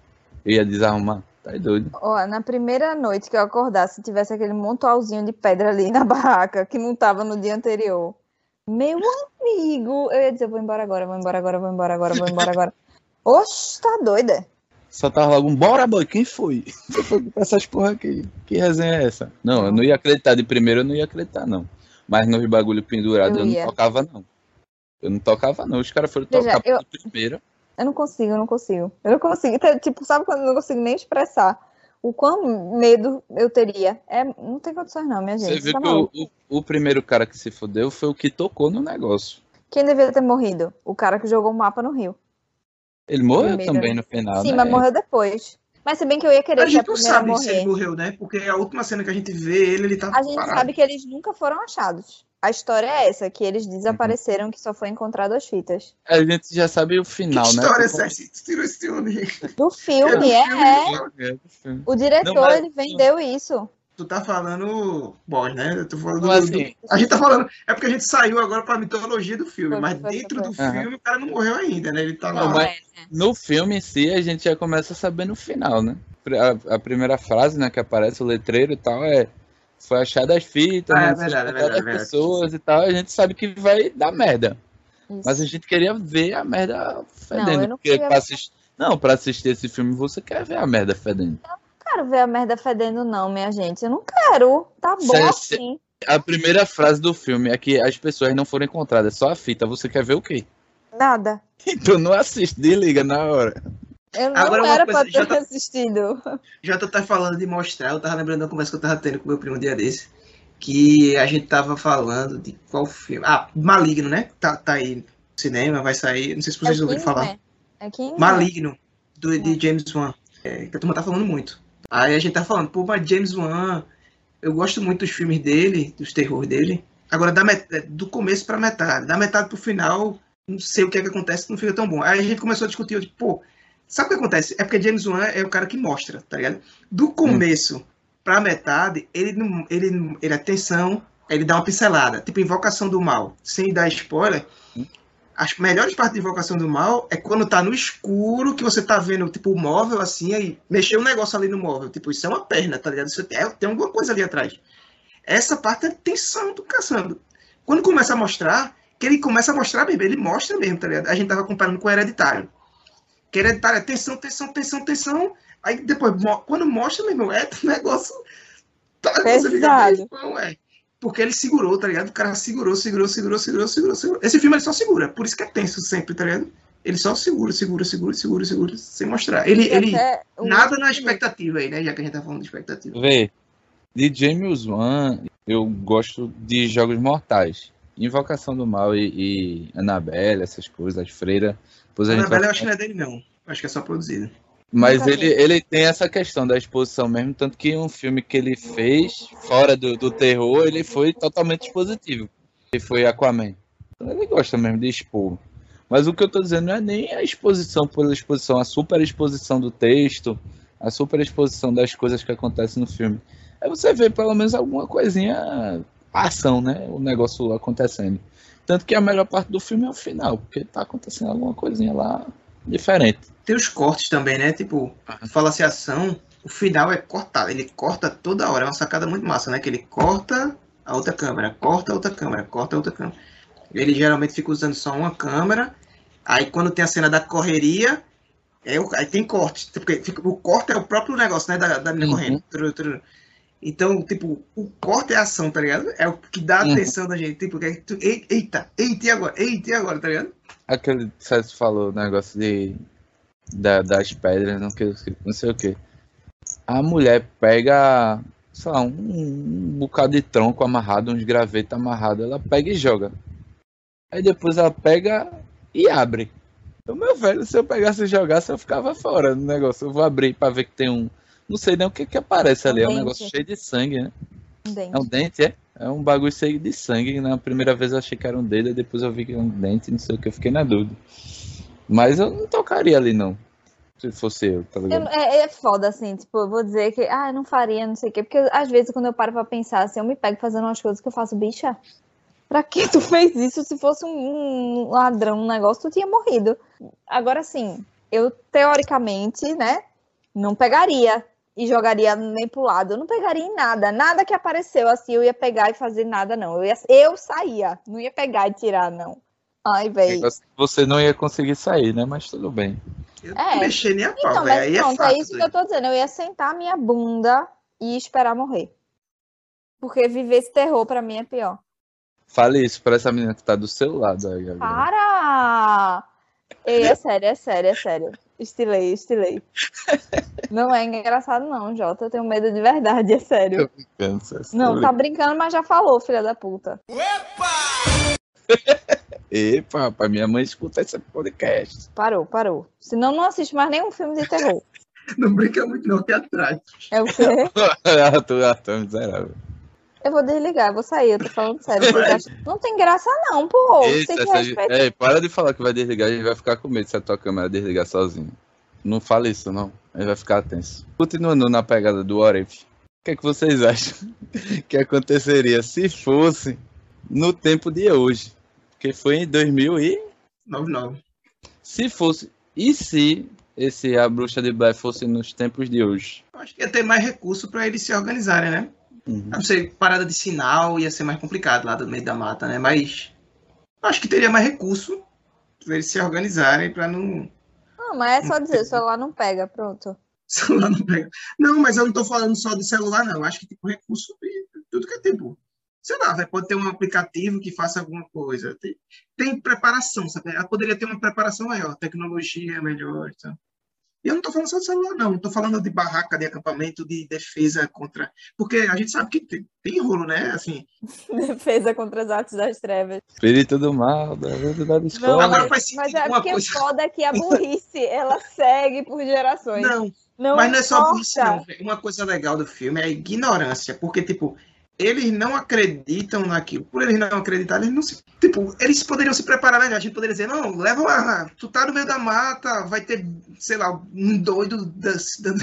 Speaker 1: Eu ia desarrumar, tá doido.
Speaker 3: Ó, na primeira noite que eu acordasse, tivesse aquele montualzinho de pedra ali na barraca, que não tava no dia anterior. Meu amigo, eu ia dizer, vou embora agora, vou embora agora, vou embora agora, vou embora agora. Oxe, tá doida?
Speaker 1: Só tava logo bora boy, quem foi? Quem foi com essas porra aqui? Que resenha é essa? Não, eu não ia acreditar, de primeiro eu não ia acreditar não. Mas nos bagulho pendurado
Speaker 3: Eu
Speaker 1: eu, não tocava não. Eu não tocava não, os caras foram
Speaker 3: Veja,
Speaker 1: tocar
Speaker 3: eu-
Speaker 1: primeiro.
Speaker 3: Eu não consigo, eu não consigo. Eu não consigo. Então, Tipo, sabe quando eu não consigo nem expressar o quão medo eu teria? É, não tem condições não, minha gente.
Speaker 1: Você viu
Speaker 3: tá
Speaker 1: que o, o, o primeiro cara que se fodeu foi o que tocou no negócio.
Speaker 3: Quem deveria ter morrido? O cara que jogou o mapa no rio.
Speaker 1: Ele morreu
Speaker 3: Primeiro.
Speaker 1: também no final,
Speaker 3: Sim,
Speaker 1: né?
Speaker 3: mas morreu depois. Mas se bem que eu ia querer
Speaker 4: A
Speaker 3: que a
Speaker 4: gente não sabe se ele morreu, né? Porque a última cena que a gente vê ele, ele tá
Speaker 3: A gente
Speaker 4: parado.
Speaker 3: sabe que eles nunca foram achados. A história é essa, que eles desapareceram, que só foi encontrado as fitas.
Speaker 1: A gente já sabe o
Speaker 4: Que
Speaker 1: final, né?
Speaker 4: história é essa? Tu tirou esse filme?
Speaker 3: Do filme,
Speaker 4: É
Speaker 3: é,
Speaker 4: filme.
Speaker 3: O diretor,
Speaker 1: Não, mas-
Speaker 3: ele vendeu isso.
Speaker 4: Tu tá falando boss, né? Eu tô falando do-
Speaker 1: assim,
Speaker 4: do- A gente tá falando. É porque a gente saiu agora pra mitologia do filme,
Speaker 3: Foi,
Speaker 4: mas
Speaker 3: foi,
Speaker 4: dentro
Speaker 3: foi,
Speaker 4: do filme o cara não morreu ainda, né? Ele tá lá.
Speaker 1: Não, mas- No filme em si, a gente já começa sabendo o final, né? A, a primeira frase, né, que aparece, o letreiro e tal, é foi achada as fitas,
Speaker 4: Ah, é
Speaker 1: né,
Speaker 4: verdade, é
Speaker 1: encontradas
Speaker 4: verdade, é
Speaker 1: as
Speaker 4: verdade.
Speaker 1: pessoas e tal, a gente sabe que vai dar merda.
Speaker 3: Isso.
Speaker 1: Mas a gente queria ver a merda fedendo.
Speaker 3: eu não
Speaker 1: porque
Speaker 3: queria
Speaker 1: pra assistir... Não, pra assistir esse filme você quer ver a merda fedendo.
Speaker 3: quero ver a merda fedendo, não, minha gente. Eu não quero. Tá bom
Speaker 1: Cê-
Speaker 3: assim.
Speaker 1: A primeira frase do filme é que as pessoas não foram encontradas, só a fita. Você quer ver o quê?
Speaker 3: Nada.
Speaker 1: Então não assiste, desliga na hora.
Speaker 3: Eu não
Speaker 4: Agora,
Speaker 3: era
Speaker 4: coisa,
Speaker 3: pra ter
Speaker 4: já tá-
Speaker 3: assistido.
Speaker 4: Já tu tá falando de mostrar, eu tava lembrando da conversa que eu tava tendo com meu primo um dia desse. Que a gente tava falando de qual filme. Ah, Maligno, né? Tá, tá aí no cinema, vai sair. Não sei se vocês ouviram falar.
Speaker 3: É.
Speaker 4: Maligno, do, de James Wan. É, que a turma tá falando muito. Aí a gente tá falando, pô, mas James Wan, eu gosto muito dos filmes dele, dos terror dele. Agora, da met- do começo pra metade, da metade pro final, não sei o que é que acontece, não fica tão bom. Aí a gente começou a discutir, eu tipo, pô, sabe o que acontece? É porque James Wan é o cara que mostra, tá ligado? Do começo pra metade, ele. Ele, ele atenção, ele dá uma pincelada, tipo Invocação do Mal, sem dar spoiler. As melhores partes de Invocação do Mal é quando tá no escuro, que você tá vendo, tipo, o móvel assim, aí mexeu um negócio ali no móvel. Tipo, isso é uma perna, tá ligado? Isso é- tem alguma coisa ali atrás. Essa parte é tensão do caçando. Quando começa a mostrar, que ele começa a mostrar mesmo, ele mostra mesmo, tá ligado? A gente tava comparando com o Hereditário. Que Hereditário é tensão, tensão, tensão, tensão. Aí depois, quando mostra, meu irmão, é um negócio. Tá, você fica não é. Porque ele segurou, tá ligado? O cara segurou, segurou, segurou, segurou, segurou, segurou. Esse filme ele só segura, por isso que é tenso sempre, tá ligado? Ele só segura, segura, segura, segura, segura, sem mostrar. Ele, ele
Speaker 3: o
Speaker 4: nada na expectativa aí, né? Já que a gente tá falando de expectativa.
Speaker 1: Vê, de James Wan, eu gosto de Jogos Mortais. Invocação do Mal e, e Annabelle, essas coisas, as freiras. Depois a gente
Speaker 4: Annabelle
Speaker 1: vai
Speaker 4: eu acho que não é dele, não. Acho que é só produzido.
Speaker 1: Mas ele, ele tem essa questão da exposição mesmo, tanto que um filme que ele fez, fora do, do terror, ele foi totalmente expositivo. Que foi Aquaman. Então ele gosta mesmo de expor. Mas o que eu tô dizendo não é nem a exposição pela exposição, a super exposição do texto, a super exposição das coisas que acontecem no filme. É você ver pelo menos alguma coisinha, ação, né? O negócio acontecendo. Tanto que a melhor parte do filme é o final, porque tá acontecendo alguma coisinha lá diferente.
Speaker 4: Tem os cortes também, né? Tipo, fala-se ação, o final é cortado. Ele corta toda hora. É uma sacada muito massa, né? Que ele corta a outra câmera, corta a outra câmera, corta a outra câmera. Ele geralmente fica usando só uma câmera. Aí quando tem a cena da correria, é aí tem corte. Porque fica- o corte é o próprio negócio, né? Da, da menina
Speaker 1: Uhum.
Speaker 4: correndo. Então, tipo, o corte é ação, tá ligado? É o que dá
Speaker 1: Uhum.
Speaker 4: atenção da gente. Tipo, que tu- ei- eita, eita, e agora? Eita, e agora, tá ligado?
Speaker 1: Aquele que você falou, negócio de da- das pedras, não, que, não sei o que. A mulher pega, sei lá, um, um bocado de tronco amarrado, uns gravetos amarrados, ela pega e joga. Aí depois ela pega e abre. O meu velho, se eu pegasse e jogasse, eu ficava fora do negócio. Eu vou abrir pra ver que tem um. Não sei nem o que que aparece ali. É um
Speaker 3: dente.
Speaker 1: negócio cheio de sangue, né?
Speaker 3: Um dente.
Speaker 1: É um dente, é? É um bagulho cheio de sangue. Na primeira vez eu achei que era um dedo, depois eu vi que era um dente, não sei o que, eu fiquei na dúvida. Mas eu não tocaria ali, não. Se fosse eu, tá
Speaker 3: Eu-
Speaker 1: ligado?
Speaker 3: é, é foda, assim, tipo, eu vou dizer que, ah, eu não faria, não sei o quê, porque às vezes quando eu paro pra pensar, assim, eu me pego fazendo umas coisas que eu faço, bicha, pra que tu fez isso? Se fosse um ladrão, um negócio, tu tinha morrido. Agora, assim, eu, teoricamente, né, não pegaria e jogaria nem pro lado, eu não pegaria em nada, nada que apareceu, assim, eu ia pegar e fazer nada, não, eu, ia, eu saía, não ia pegar e tirar, não. Ai.
Speaker 1: Negócio que Você não ia conseguir sair, né? Mas tudo bem.
Speaker 4: Eu
Speaker 3: É.
Speaker 4: não mexer nem a pau,
Speaker 3: Então,
Speaker 4: velho.
Speaker 3: mas
Speaker 4: Aí é
Speaker 3: pronto, é,
Speaker 4: fato.
Speaker 3: isso que eu tô dizendo. Eu ia sentar a minha bunda e esperar morrer. Porque viver esse terror pra mim é pior.
Speaker 1: Fale isso pra essa menina que tá do seu lado aí agora.
Speaker 3: Para! Ei, é sério, é sério, é sério. Estilei, estilei. Não é engraçado, não, Jota. Eu tenho medo de verdade, é sério.
Speaker 1: Pensa,
Speaker 3: Não, tá brincando, mas já falou, filha da puta.
Speaker 1: Epa, rapaz, minha mãe escuta esse podcast.
Speaker 3: Parou, parou. Senão não assiste mais nenhum filme de terror.
Speaker 4: Não brinca muito não, aqui atrás.
Speaker 3: É o quê?
Speaker 1: Arthur, Arthur, miserável.
Speaker 3: Eu vou desligar, eu vou sair, eu tô falando sério. Vocês acham- Não tem graça, não, pô.
Speaker 1: Eita,
Speaker 3: tem que respeitar.
Speaker 1: Ei, para de falar que vai desligar, a gente vai ficar com medo se a tua câmera desligar sozinho. Não fale isso, não. A gente vai ficar tenso. Continuando na pegada do What If, o que, é que vocês acham que aconteceria se fosse no tempo de hoje? Porque foi em 2000 e...
Speaker 4: 99.
Speaker 1: Se fosse... E se esse A Bruxa de Blair fosse nos tempos de hoje?
Speaker 4: Eu Acho que ia ter mais recurso pra eles se organizarem, né?
Speaker 1: Uhum.
Speaker 4: Não sei, parada de sinal ia ser mais complicado lá do meio da mata, né? Mas acho que teria mais recurso pra eles se organizarem pra não.
Speaker 3: Não, mas é só dizer, o celular não pega, pronto.
Speaker 4: celular não pega. Não, mas eu não tô falando só de celular, não. Acho que tipo recurso de tudo que é tipo. Sei lá, vai, pode ter um aplicativo que faça alguma coisa. Tem, tem preparação, sabe? Ela poderia ter uma preparação maior, tecnologia melhor. Tá? E eu não tô falando só de celular, não. Tô falando de barraca de acampamento, de defesa contra. Porque a gente sabe que tem, tem rolo, né? Assim,
Speaker 3: Defesa contra as artes das trevas.
Speaker 1: Espírito do mal, da, da, da
Speaker 3: Não,
Speaker 1: escola.
Speaker 4: Agora
Speaker 3: mas,
Speaker 4: faz sentido
Speaker 3: mas é porque
Speaker 4: coisa.
Speaker 3: o foda é que a burrice, ela segue por gerações.
Speaker 4: não,
Speaker 3: Não
Speaker 4: Mas não é só isso, não. Uma coisa legal do filme é a ignorância. Porque, tipo, eles não acreditam naquilo. Por eles não acreditarem, eles não se. Tipo, eles poderiam se preparar melhor. A gente poderia dizer, não, leva lá, tu tá no meio da mata, vai ter, sei lá, um doido das- da-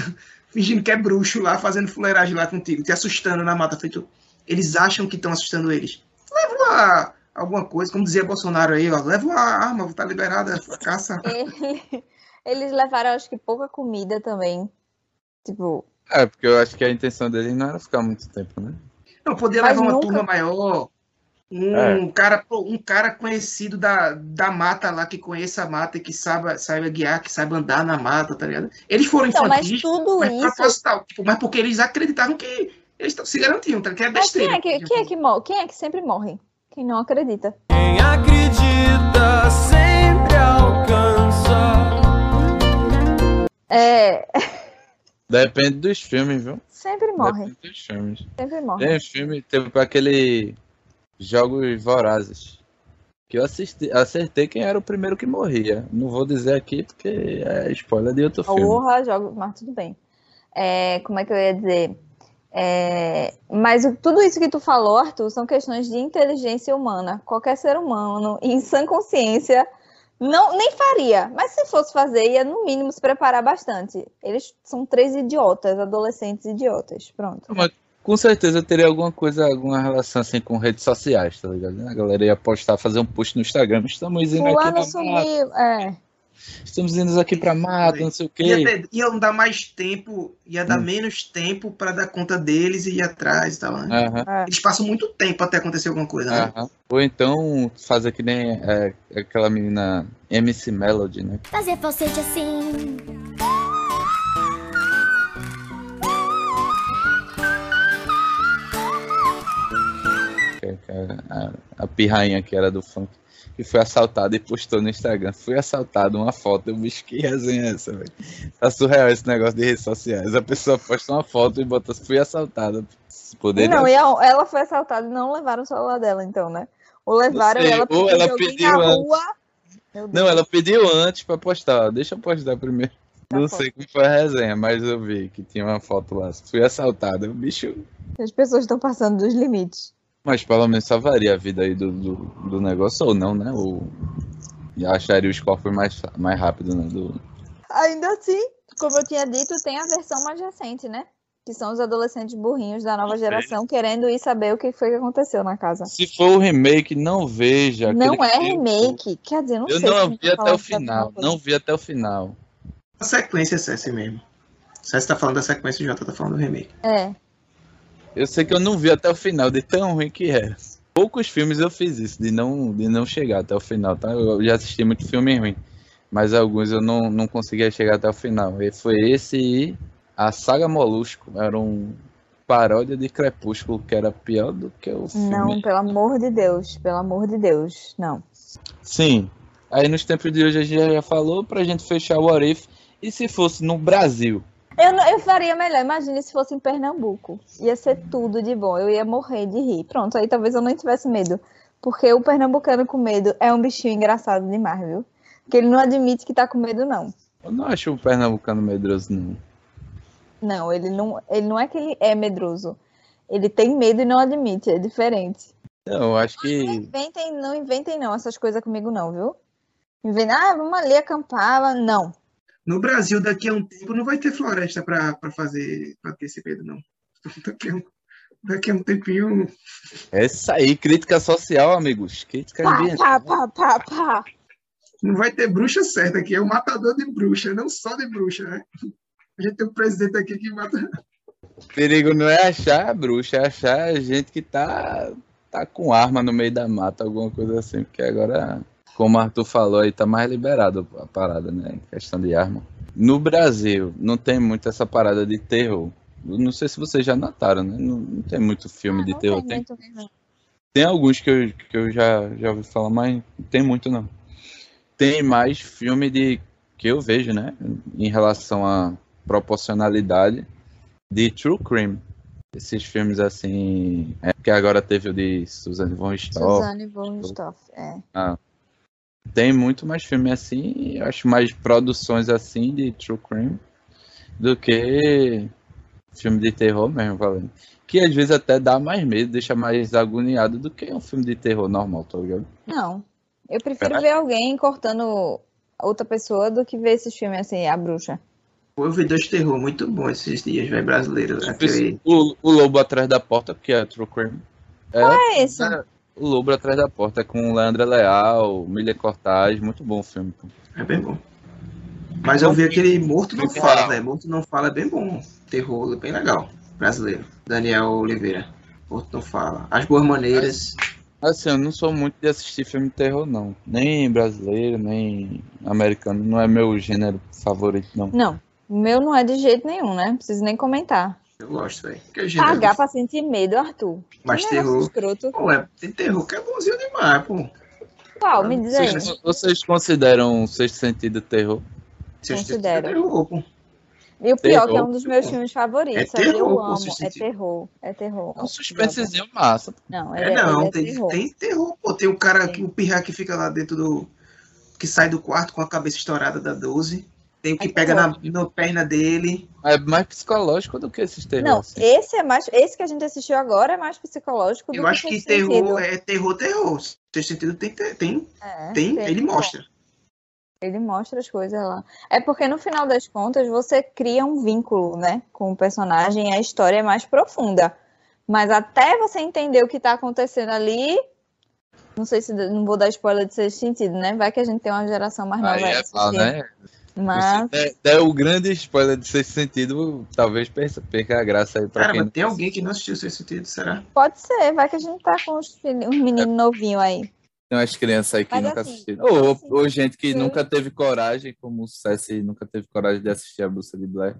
Speaker 4: fingindo que é bruxo lá, fazendo fuleiragem lá contigo, te assustando na mata. Feito. Eles acham que estão assustando eles. Leva lá alguma coisa, como dizia Bolsonaro aí, ó, leva uma arma, tá liberada a caça.
Speaker 3: Ele- Eles levaram, acho que, pouca comida também. Tipo,
Speaker 1: É, porque eu acho que a intenção deles não era ficar muito tempo, né?
Speaker 4: Não,
Speaker 3: Mas
Speaker 4: levar uma
Speaker 3: nunca-
Speaker 4: turma maior. Um,
Speaker 1: É.
Speaker 4: cara, um cara conhecido da, da mata lá, que conheça a mata e que saiba, saiba guiar, que saiba andar na mata, tá ligado? Eles foram
Speaker 3: então, mas
Speaker 4: infantis,
Speaker 3: tudo
Speaker 4: mas
Speaker 3: isso.
Speaker 4: proposital. Tipo, mas porque eles acreditavam que eles se garantiam, tá? Que é
Speaker 3: Mas quem
Speaker 4: besteira.
Speaker 3: é, que, quem, é que morre? quem é que sempre morre? Quem não acredita.
Speaker 7: Quem acredita sempre alcança.
Speaker 3: É,
Speaker 1: Depende dos filmes, viu?
Speaker 3: Sempre morre. Sempre morre.
Speaker 1: Tem um filme, teve aquele Jogos Vorazes. Que eu assisti, acertei quem era o primeiro que morria. Não vou dizer aqui porque é spoiler de outro filme.
Speaker 3: Porra, jogo, mas tudo bem. É, como é que eu ia dizer? É, mas tudo isso que tu falou, Arthur, são questões de inteligência humana. Qualquer ser humano, em sã consciência, não nem faria. Mas se fosse fazer, ia no mínimo se preparar bastante. Eles são três idiotas, adolescentes idiotas. Pronto.
Speaker 1: Com certeza teria alguma coisa, alguma relação assim com redes sociais, tá ligado? A galera ia postar, fazer um post no Instagram. Estamos indo aqui
Speaker 3: Fulano
Speaker 1: pra mata,
Speaker 3: sumiu. É.
Speaker 1: estamos indo aqui pra mata, não sei o
Speaker 4: Ia,
Speaker 1: quê.
Speaker 4: ter, ia dar mais tempo, ia dar
Speaker 1: Hum.
Speaker 4: menos tempo pra dar conta deles e ir atrás e tal. né?
Speaker 1: Aham,
Speaker 4: Eles passam muito tempo até acontecer alguma coisa, né?
Speaker 1: aham. Ou então fazer que nem é, aquela menina MC Melody, né?
Speaker 8: Fazer falsete assim.
Speaker 1: é- é a, a pirrainha que era do funk, que foi assaltada e postou no Instagram. Fui assaltado, uma foto. Eu, bicho, que resenha é essa, velho? Tá surreal esse negócio de redes sociais. A pessoa posta uma foto e bota, fui assaltada. Poderia
Speaker 3: Não, e ela foi assaltada e não levaram o celular dela, então, né? Ou levaram
Speaker 1: sei,
Speaker 3: ela
Speaker 1: ou
Speaker 3: pediu
Speaker 1: ela pediu
Speaker 3: na
Speaker 1: antes.
Speaker 3: rua.
Speaker 1: Não, ela pediu antes pra postar. Deixa eu postar primeiro.
Speaker 3: Tá
Speaker 1: não
Speaker 3: bom.
Speaker 1: sei como foi a resenha, mas eu vi que tinha uma foto lá. Fui assaltado. O bicho.
Speaker 3: As pessoas estão passando dos limites.
Speaker 1: Mas pelo menos salvaria a vida aí do, do, do negócio, ou não, né? Ou acharia os corpos mais, mais rápido, né? Do...
Speaker 3: Ainda assim, como eu tinha dito, tem a versão mais recente, né? Que são os adolescentes burrinhos da nova geração querendo ir saber o que foi que aconteceu na casa.
Speaker 1: Se for o remake, não veja.
Speaker 3: Não é remake. Quer dizer, não
Speaker 1: Eu
Speaker 3: sei.
Speaker 1: não vi
Speaker 3: tá
Speaker 1: até o final. Não vi até o final.
Speaker 4: A sequência é Cessi mesmo. Cessi tá falando da sequência e o Jota tá falando do remake.
Speaker 3: É.
Speaker 1: Eu sei que eu não vi até o final, de tão ruim que era. Poucos filmes eu fiz isso, de não, de não chegar até o final, tá? Eu já assisti muito filme ruim, mas alguns eu não, não conseguia chegar até o final. E foi esse e a Saga Molusco, era um paródia de Crepúsculo, que era pior do que o filme.
Speaker 3: Não, pelo amor de Deus. Pelo amor de Deus. Não.
Speaker 1: Sim. Aí nos tempos de hoje a gente já falou pra gente fechar o What If. E se fosse no Brasil?
Speaker 3: Eu, não- eu faria melhor. Imagine se fosse em Pernambuco. Ia ser tudo de bom. Eu ia morrer de rir. Pronto, aí talvez eu não tivesse medo. Porque o pernambucano com medo é um bichinho engraçado demais, viu? Porque ele não admite que tá com medo, não.
Speaker 1: Eu não acho o pernambucano medroso, não.
Speaker 3: Não, ele não, ele não é que ele é medroso. Ele tem medo e não admite. É diferente.
Speaker 1: Não, eu acho
Speaker 3: Não
Speaker 1: que.
Speaker 3: inventem, não inventem não essas coisas comigo não, viu? Inventem, ah, vamos ali acampar. Não.
Speaker 4: No Brasil, daqui a um tempo, não vai ter floresta pra, pra fazer, pra ter esse medo, não. Daqui a um, daqui a um tempinho,
Speaker 1: Essa aí, crítica social, amigos. Crítica
Speaker 3: Pá,
Speaker 1: ambiental.
Speaker 3: pá, pá, pá, pá.
Speaker 4: não vai ter bruxa certa aqui. É o matador de bruxa, não só de bruxa, né? A gente tem um presidente aqui que mata.
Speaker 1: O perigo não é achar a bruxa, é achar a gente que tá, tá com arma no meio da mata, alguma coisa assim. Porque agora, como o Arthur falou aí, tá mais liberado a parada, né? Questão de arma. No Brasil, não tem muito essa parada de terror. Eu Não sei se vocês já notaram, né? Não, não tem muito filme
Speaker 3: Ah,
Speaker 1: de terror.
Speaker 3: tem
Speaker 1: Tem,
Speaker 3: muito mesmo.
Speaker 1: tem alguns que eu, que eu já, já ouvi falar, mas não tem muito não. Tem mais filme de que eu vejo, né? Em relação à proporcionalidade de True Crime. Esses filmes assim. É, que agora teve o de Suzanne von Richthofen.
Speaker 3: Suzanne von Richthofen, é.
Speaker 1: Tem muito mais filme assim, eu acho mais produções assim de True Crime do que filme de terror mesmo, valendo. Que às vezes até dá mais medo, deixa mais agoniado do que um filme de terror normal, tá ligado?
Speaker 3: Não. Eu prefiro ver alguém cortando outra pessoa do que ver esses filmes assim, a bruxa.
Speaker 4: Eu vi dois terror muito bons esses dias, velho, brasileiro. Aquele...
Speaker 1: O, o Lobo Atrás da Porta, que é True Crime. É,
Speaker 3: É esse.
Speaker 1: é, o Lobo Atrás da Porta com Leandra Leal, Milha Cortaz, muito bom o filme. pô.
Speaker 4: É bem bom. Mas eu vi aquele Morto Não Fala, velho. Morto Não Fala é bem bom. Terror, bem legal. Brasileiro. Daniel Oliveira. Morto Não Fala. As Boas Maneiras.
Speaker 1: Assim, eu não sou muito de assistir filme de terror, não. Nem brasileiro, nem americano. Não é meu gênero favorito, não.
Speaker 3: Não. O meu não é de jeito nenhum, né? Não preciso nem comentar.
Speaker 4: Eu gosto, velho. Gênero.
Speaker 3: Pagar pra sentir medo, Arthur.
Speaker 4: Mas
Speaker 3: negócio
Speaker 4: terror. Pô, é, tem terror que é bonzinho demais, pô.
Speaker 3: Qual? Me diz aí.
Speaker 1: Vocês, vocês consideram o Sexto Sentido terror?
Speaker 4: Vocês
Speaker 3: Considero.
Speaker 4: terror, pô.
Speaker 3: E o pior,
Speaker 1: Terror,
Speaker 3: que é um dos meus filmes favoritos.
Speaker 4: É terror,
Speaker 3: eu amo. É terror. É terror.
Speaker 1: É um suspensezinho massa.
Speaker 3: Não,
Speaker 4: É,
Speaker 3: é,
Speaker 4: não,
Speaker 3: é
Speaker 4: tem,
Speaker 3: terror.
Speaker 4: tem terror, pô. Tem o cara, que, o pirra que fica lá dentro do. que sai do quarto com a cabeça estourada da 12. Tem o que
Speaker 3: É
Speaker 4: pega na, perna dele.
Speaker 1: É mais psicológico do que esses terror.
Speaker 3: Não,
Speaker 1: assim.
Speaker 3: esse é mais. Esse que a gente assistiu agora é mais psicológico do
Speaker 4: Eu
Speaker 3: que
Speaker 4: acho que
Speaker 3: Sexto
Speaker 4: terror
Speaker 3: Sentido.
Speaker 4: é terror, terror. Sexto sentido tem, tem,
Speaker 3: É,
Speaker 4: tem, ele
Speaker 3: terror.
Speaker 4: mostra.
Speaker 3: Ele mostra as coisas lá. É porque no final das contas você cria um vínculo, né, com o personagem e a história é mais profunda. Mas até você entender o que tá acontecendo ali, não sei se não vou dar spoiler de sexto sentido, né? Vai que a gente tem uma geração mais nova
Speaker 1: Aí é mal, né?
Speaker 3: Mas
Speaker 1: Se der, der o grande spoiler de Sexto Sentido, talvez perca, a graça aí pra
Speaker 4: Cara,
Speaker 1: quem
Speaker 4: mas tem alguém que não assistiu Sexto sentido, será?
Speaker 3: pode ser, vai que a gente tá com uns, uns meninos novinhos aí.
Speaker 1: Tem umas crianças aí que
Speaker 3: Mas
Speaker 1: nunca
Speaker 3: assim,
Speaker 1: assistiram. Ou,
Speaker 3: assim,
Speaker 1: ou gente que
Speaker 3: eu-
Speaker 1: nunca teve coragem, como o Cessi nunca teve coragem de assistir a Bruxa de Blair.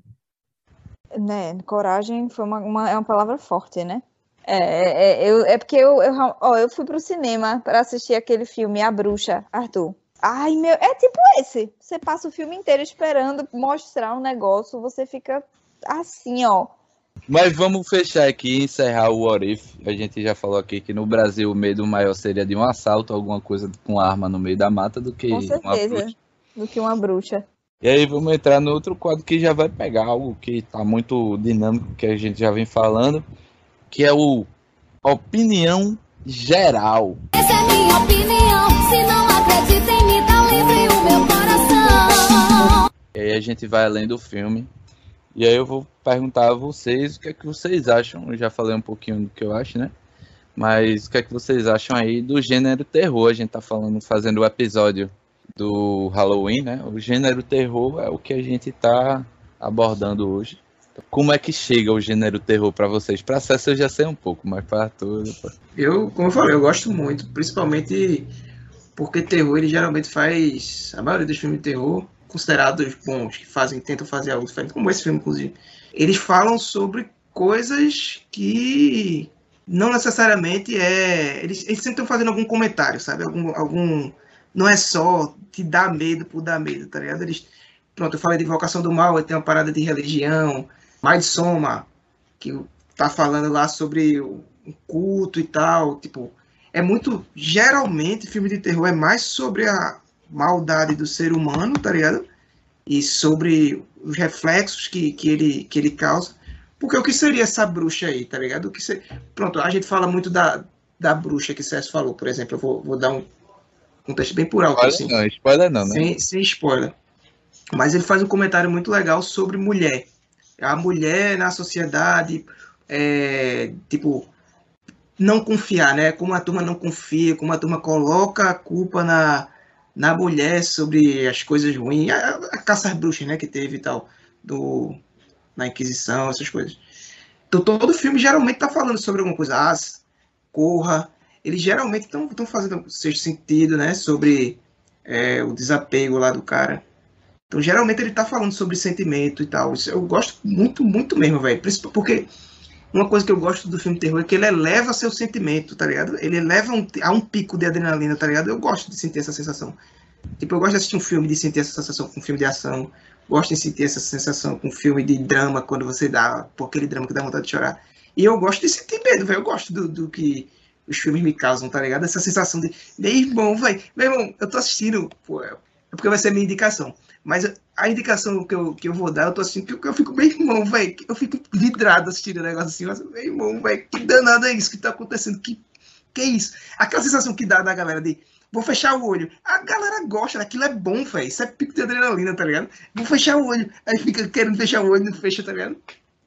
Speaker 3: Né, coragem foi uma, uma- é uma palavra forte, né? É, é, é, eu, é porque eu, eu, ó, eu fui pro cinema para assistir aquele filme A Bruxa, Arthur. Ai, meu, é tipo esse. Você passa o filme inteiro esperando mostrar um negócio, você fica assim, ó.
Speaker 1: Mas vamos fechar aqui e encerrar o What If. A gente já falou aqui que no Brasil o medo maior seria de um assalto, alguma coisa com arma no meio da mata, do que
Speaker 3: Com
Speaker 1: uma
Speaker 3: certeza.
Speaker 1: bruxa.
Speaker 3: Do que uma bruxa.
Speaker 1: E aí vamos entrar no outro quadro que já vai pegar algo que tá muito dinâmico, que a gente já vem falando, que é o Opinião Geral.
Speaker 8: Essa é minha opinião. Se não acredita em mim, tá livre o meu coração.
Speaker 1: E aí a gente vai além do filme. E aí eu vou perguntar a vocês o que é que vocês acham. Eu já falei um pouquinho do que eu acho, né? Mas o que é que vocês acham aí do gênero terror? A gente tá falando, fazendo o episódio do Halloween, né? O gênero terror é o que a gente tá abordando hoje. Como é que chega o gênero terror pra vocês? Pra César eu já sei um pouco, mas pra tudo.
Speaker 4: Eu, como eu falei, eu gosto muito, principalmente porque terror ele geralmente faz a maioria dos filmes de terror considerados bons, que fazem, tentam fazer algo diferente, como esse filme inclusive. Eles falam sobre coisas que não necessariamente é, eles, eles sempre estão fazendo algum comentário, sabe? Algum, algum não é só te dar medo por dar medo, tá ligado? Eles, pronto, eu falei de Invocação do Mal, tem uma parada de religião, mais Soma, que tá falando lá sobre o culto e tal, tipo, é muito, geralmente, filme de terror é mais sobre a maldade do ser humano, tá ligado? E sobre os reflexos que, que, ele, que ele causa. Porque o que seria essa bruxa aí, tá ligado? O que ser... Pronto, a gente fala muito da, da bruxa que o César falou, por exemplo, eu vou, vou dar um contexto bem por alto,
Speaker 1: Spoiler
Speaker 4: assim
Speaker 1: não, spoiler não, né?
Speaker 4: sem, sem spoiler. Mas ele faz um comentário muito legal sobre mulher. A mulher na sociedade, é, tipo, não confiar, né? Como a turma não confia, como a turma coloca a culpa na, na mulher sobre as coisas ruins, a, a caça às bruxas, né? Que teve e tal, do, na Inquisição, essas coisas. Então todo filme geralmente tá falando sobre alguma coisa. As, Corra, eles geralmente estão fazendo sexto sentido, né? Sobre é, o desapego lá do cara. Então, geralmente ele tá falando sobre sentimento e tal. Isso eu gosto muito, muito mesmo, velho. Porque uma coisa que eu gosto do filme terror é que ele eleva seu sentimento, tá ligado? Ele eleva um, a um pico de adrenalina, tá ligado? Eu gosto de sentir essa sensação. Tipo, eu gosto de assistir um filme de sentir essa sensação com um filme de ação. Gosto de sentir essa sensação com um filme de drama, quando você dá, por aquele drama que dá vontade de chorar. E eu gosto de sentir medo, velho. Eu gosto do, do que os filmes me causam, tá ligado? Essa sensação de, meu irmão, velho, meu irmão, eu tô assistindo, pô, é porque vai ser minha indicação. Mas a indicação que eu, que eu vou dar, eu tô assistindo, que eu, que eu fico, meu irmão, velho, eu fico vidrado assistindo o negócio assim, mas, meu irmão, velho, que danado é isso que tá acontecendo? Que, que é isso? Aquela sensação que dá da galera de, vou fechar o olho. A galera gosta, aquilo é bom, velho, isso é pico de adrenalina, tá ligado? Vou fechar o olho, aí fica querendo fechar o olho, não fecha, tá ligado?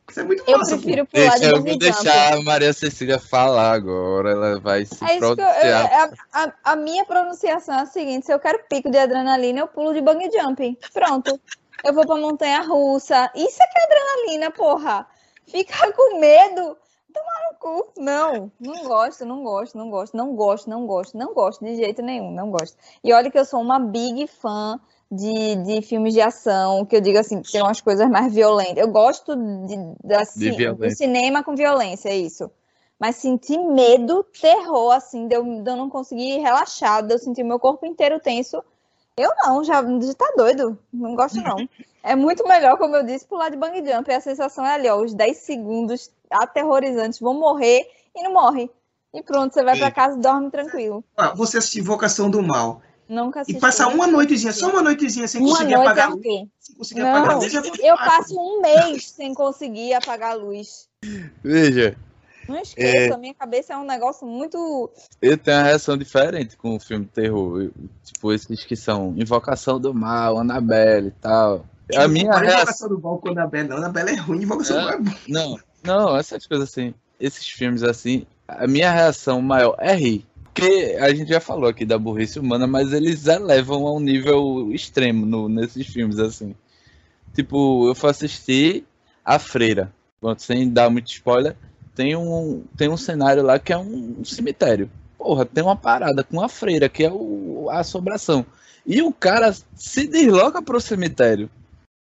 Speaker 4: Isso é muito
Speaker 3: Eu
Speaker 4: pô.
Speaker 3: prefiro pular
Speaker 1: Deixa,
Speaker 3: de
Speaker 1: eu vou deixar a Maria Cecília falar agora. Ela vai se
Speaker 3: É que eu, eu-
Speaker 1: pronunciar.
Speaker 3: a, a- a minha pronunciação é a seguinte: se eu quero pico de adrenalina, eu pulo de bungee jump. Pronto. Eu vou pra montanha russa. Isso é que é adrenalina, porra. Ficar com medo. Tomar no cu. Não, não gosto, não gosto, não gosto, não gosto, não gosto, não gosto de jeito nenhum, não gosto. E olha que eu sou uma big fã de, de filmes de ação, que eu digo assim, que tem umas coisas mais violentas. Eu gosto de, da ci- do
Speaker 1: violência.
Speaker 3: cinema com violência, é isso. Mas sentir medo, terror, assim, de eu, de eu não conseguir relaxar, de eu sentir meu corpo inteiro tenso. Eu não, já, já tá doido. Não gosto, não. É muito melhor, como eu disse, pular de bang jump. E a sensação é ali, ó, os 10 segundos aterrorizantes vão morrer e não morre. E pronto, você vai pra casa e dorme tranquilo.
Speaker 4: Ah, Você assistir Invocação do Mal
Speaker 3: Nunca
Speaker 4: e
Speaker 3: assisti.
Speaker 4: passar uma noitezinha, só uma noitezinha sem
Speaker 3: Uma
Speaker 4: conseguir
Speaker 3: noite
Speaker 4: apagar
Speaker 3: é
Speaker 4: a luz. Sem conseguir apagar a
Speaker 3: Não,
Speaker 4: luz,
Speaker 3: eu passo um mês sem conseguir apagar a luz.
Speaker 1: Veja,
Speaker 3: Não esqueça, a minha cabeça é um negócio muito.
Speaker 1: eu tenho uma reação diferente com o filme de terror. Eu- Tipo, esses que são Invocação do Mal, Annabelle e tal. A minha
Speaker 4: Não é
Speaker 1: reação.
Speaker 4: Invocação do Mal com a Annabelle, não. Annabelle é ruim, Invocação do Mal é bom.
Speaker 1: Não, não, essas coisas assim. Esses filmes assim, a minha reação maior é rir. Porque a gente já falou aqui da burrice humana, mas eles elevam a um nível extremo no- nesses filmes, assim. Tipo, eu fui assistir A Freira. Pronto, sem dar muito spoiler, tem um, tem um cenário lá que é um cemitério. Porra, tem uma parada com a freira, que é o, a assombração. E o cara se desloca pro cemitério.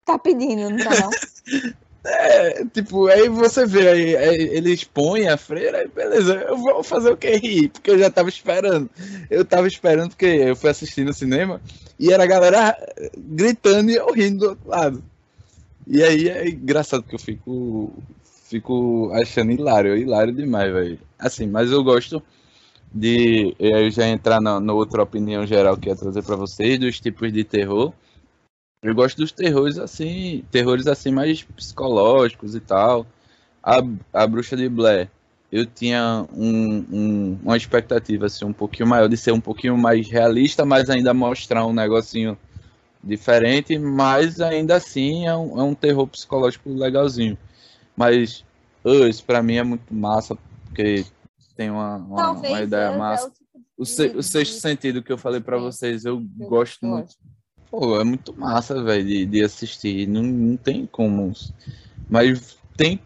Speaker 3: Tá pedindo, não tá não?
Speaker 1: É, tipo, aí você vê, aí, aí ele expõe a freira, aí beleza, eu vou fazer o que? Rir, porque eu já tava esperando. Eu tava esperando porque eu fui assistir no cinema e era a galera gritando e eu rindo do outro lado. E aí é engraçado que eu fico fico achando hilário, hilário demais, velho. Assim, mas eu gosto de eu já entrar na, outra opinião geral que ia trazer pra vocês, dos tipos de terror. Eu gosto dos terrores assim, terrores assim mais psicológicos e tal. A, a Bruxa de Blair, eu tinha um, um- uma expectativa assim um pouquinho maior de ser um pouquinho mais realista, mas ainda mostrar um negocinho diferente, mas ainda assim é um, é um terror psicológico legalzinho. Mas Us, pra mim é muito massa, porque tem uma, uma, uma ideia
Speaker 3: é
Speaker 1: massa.
Speaker 3: o tipo de
Speaker 1: O, se- o sexto sentido que eu falei pra
Speaker 3: Sim.
Speaker 1: vocês, eu
Speaker 3: eu
Speaker 1: gosto muito. Pô, é muito massa, velho, de, de assistir. Não, não tem como. Mas tem,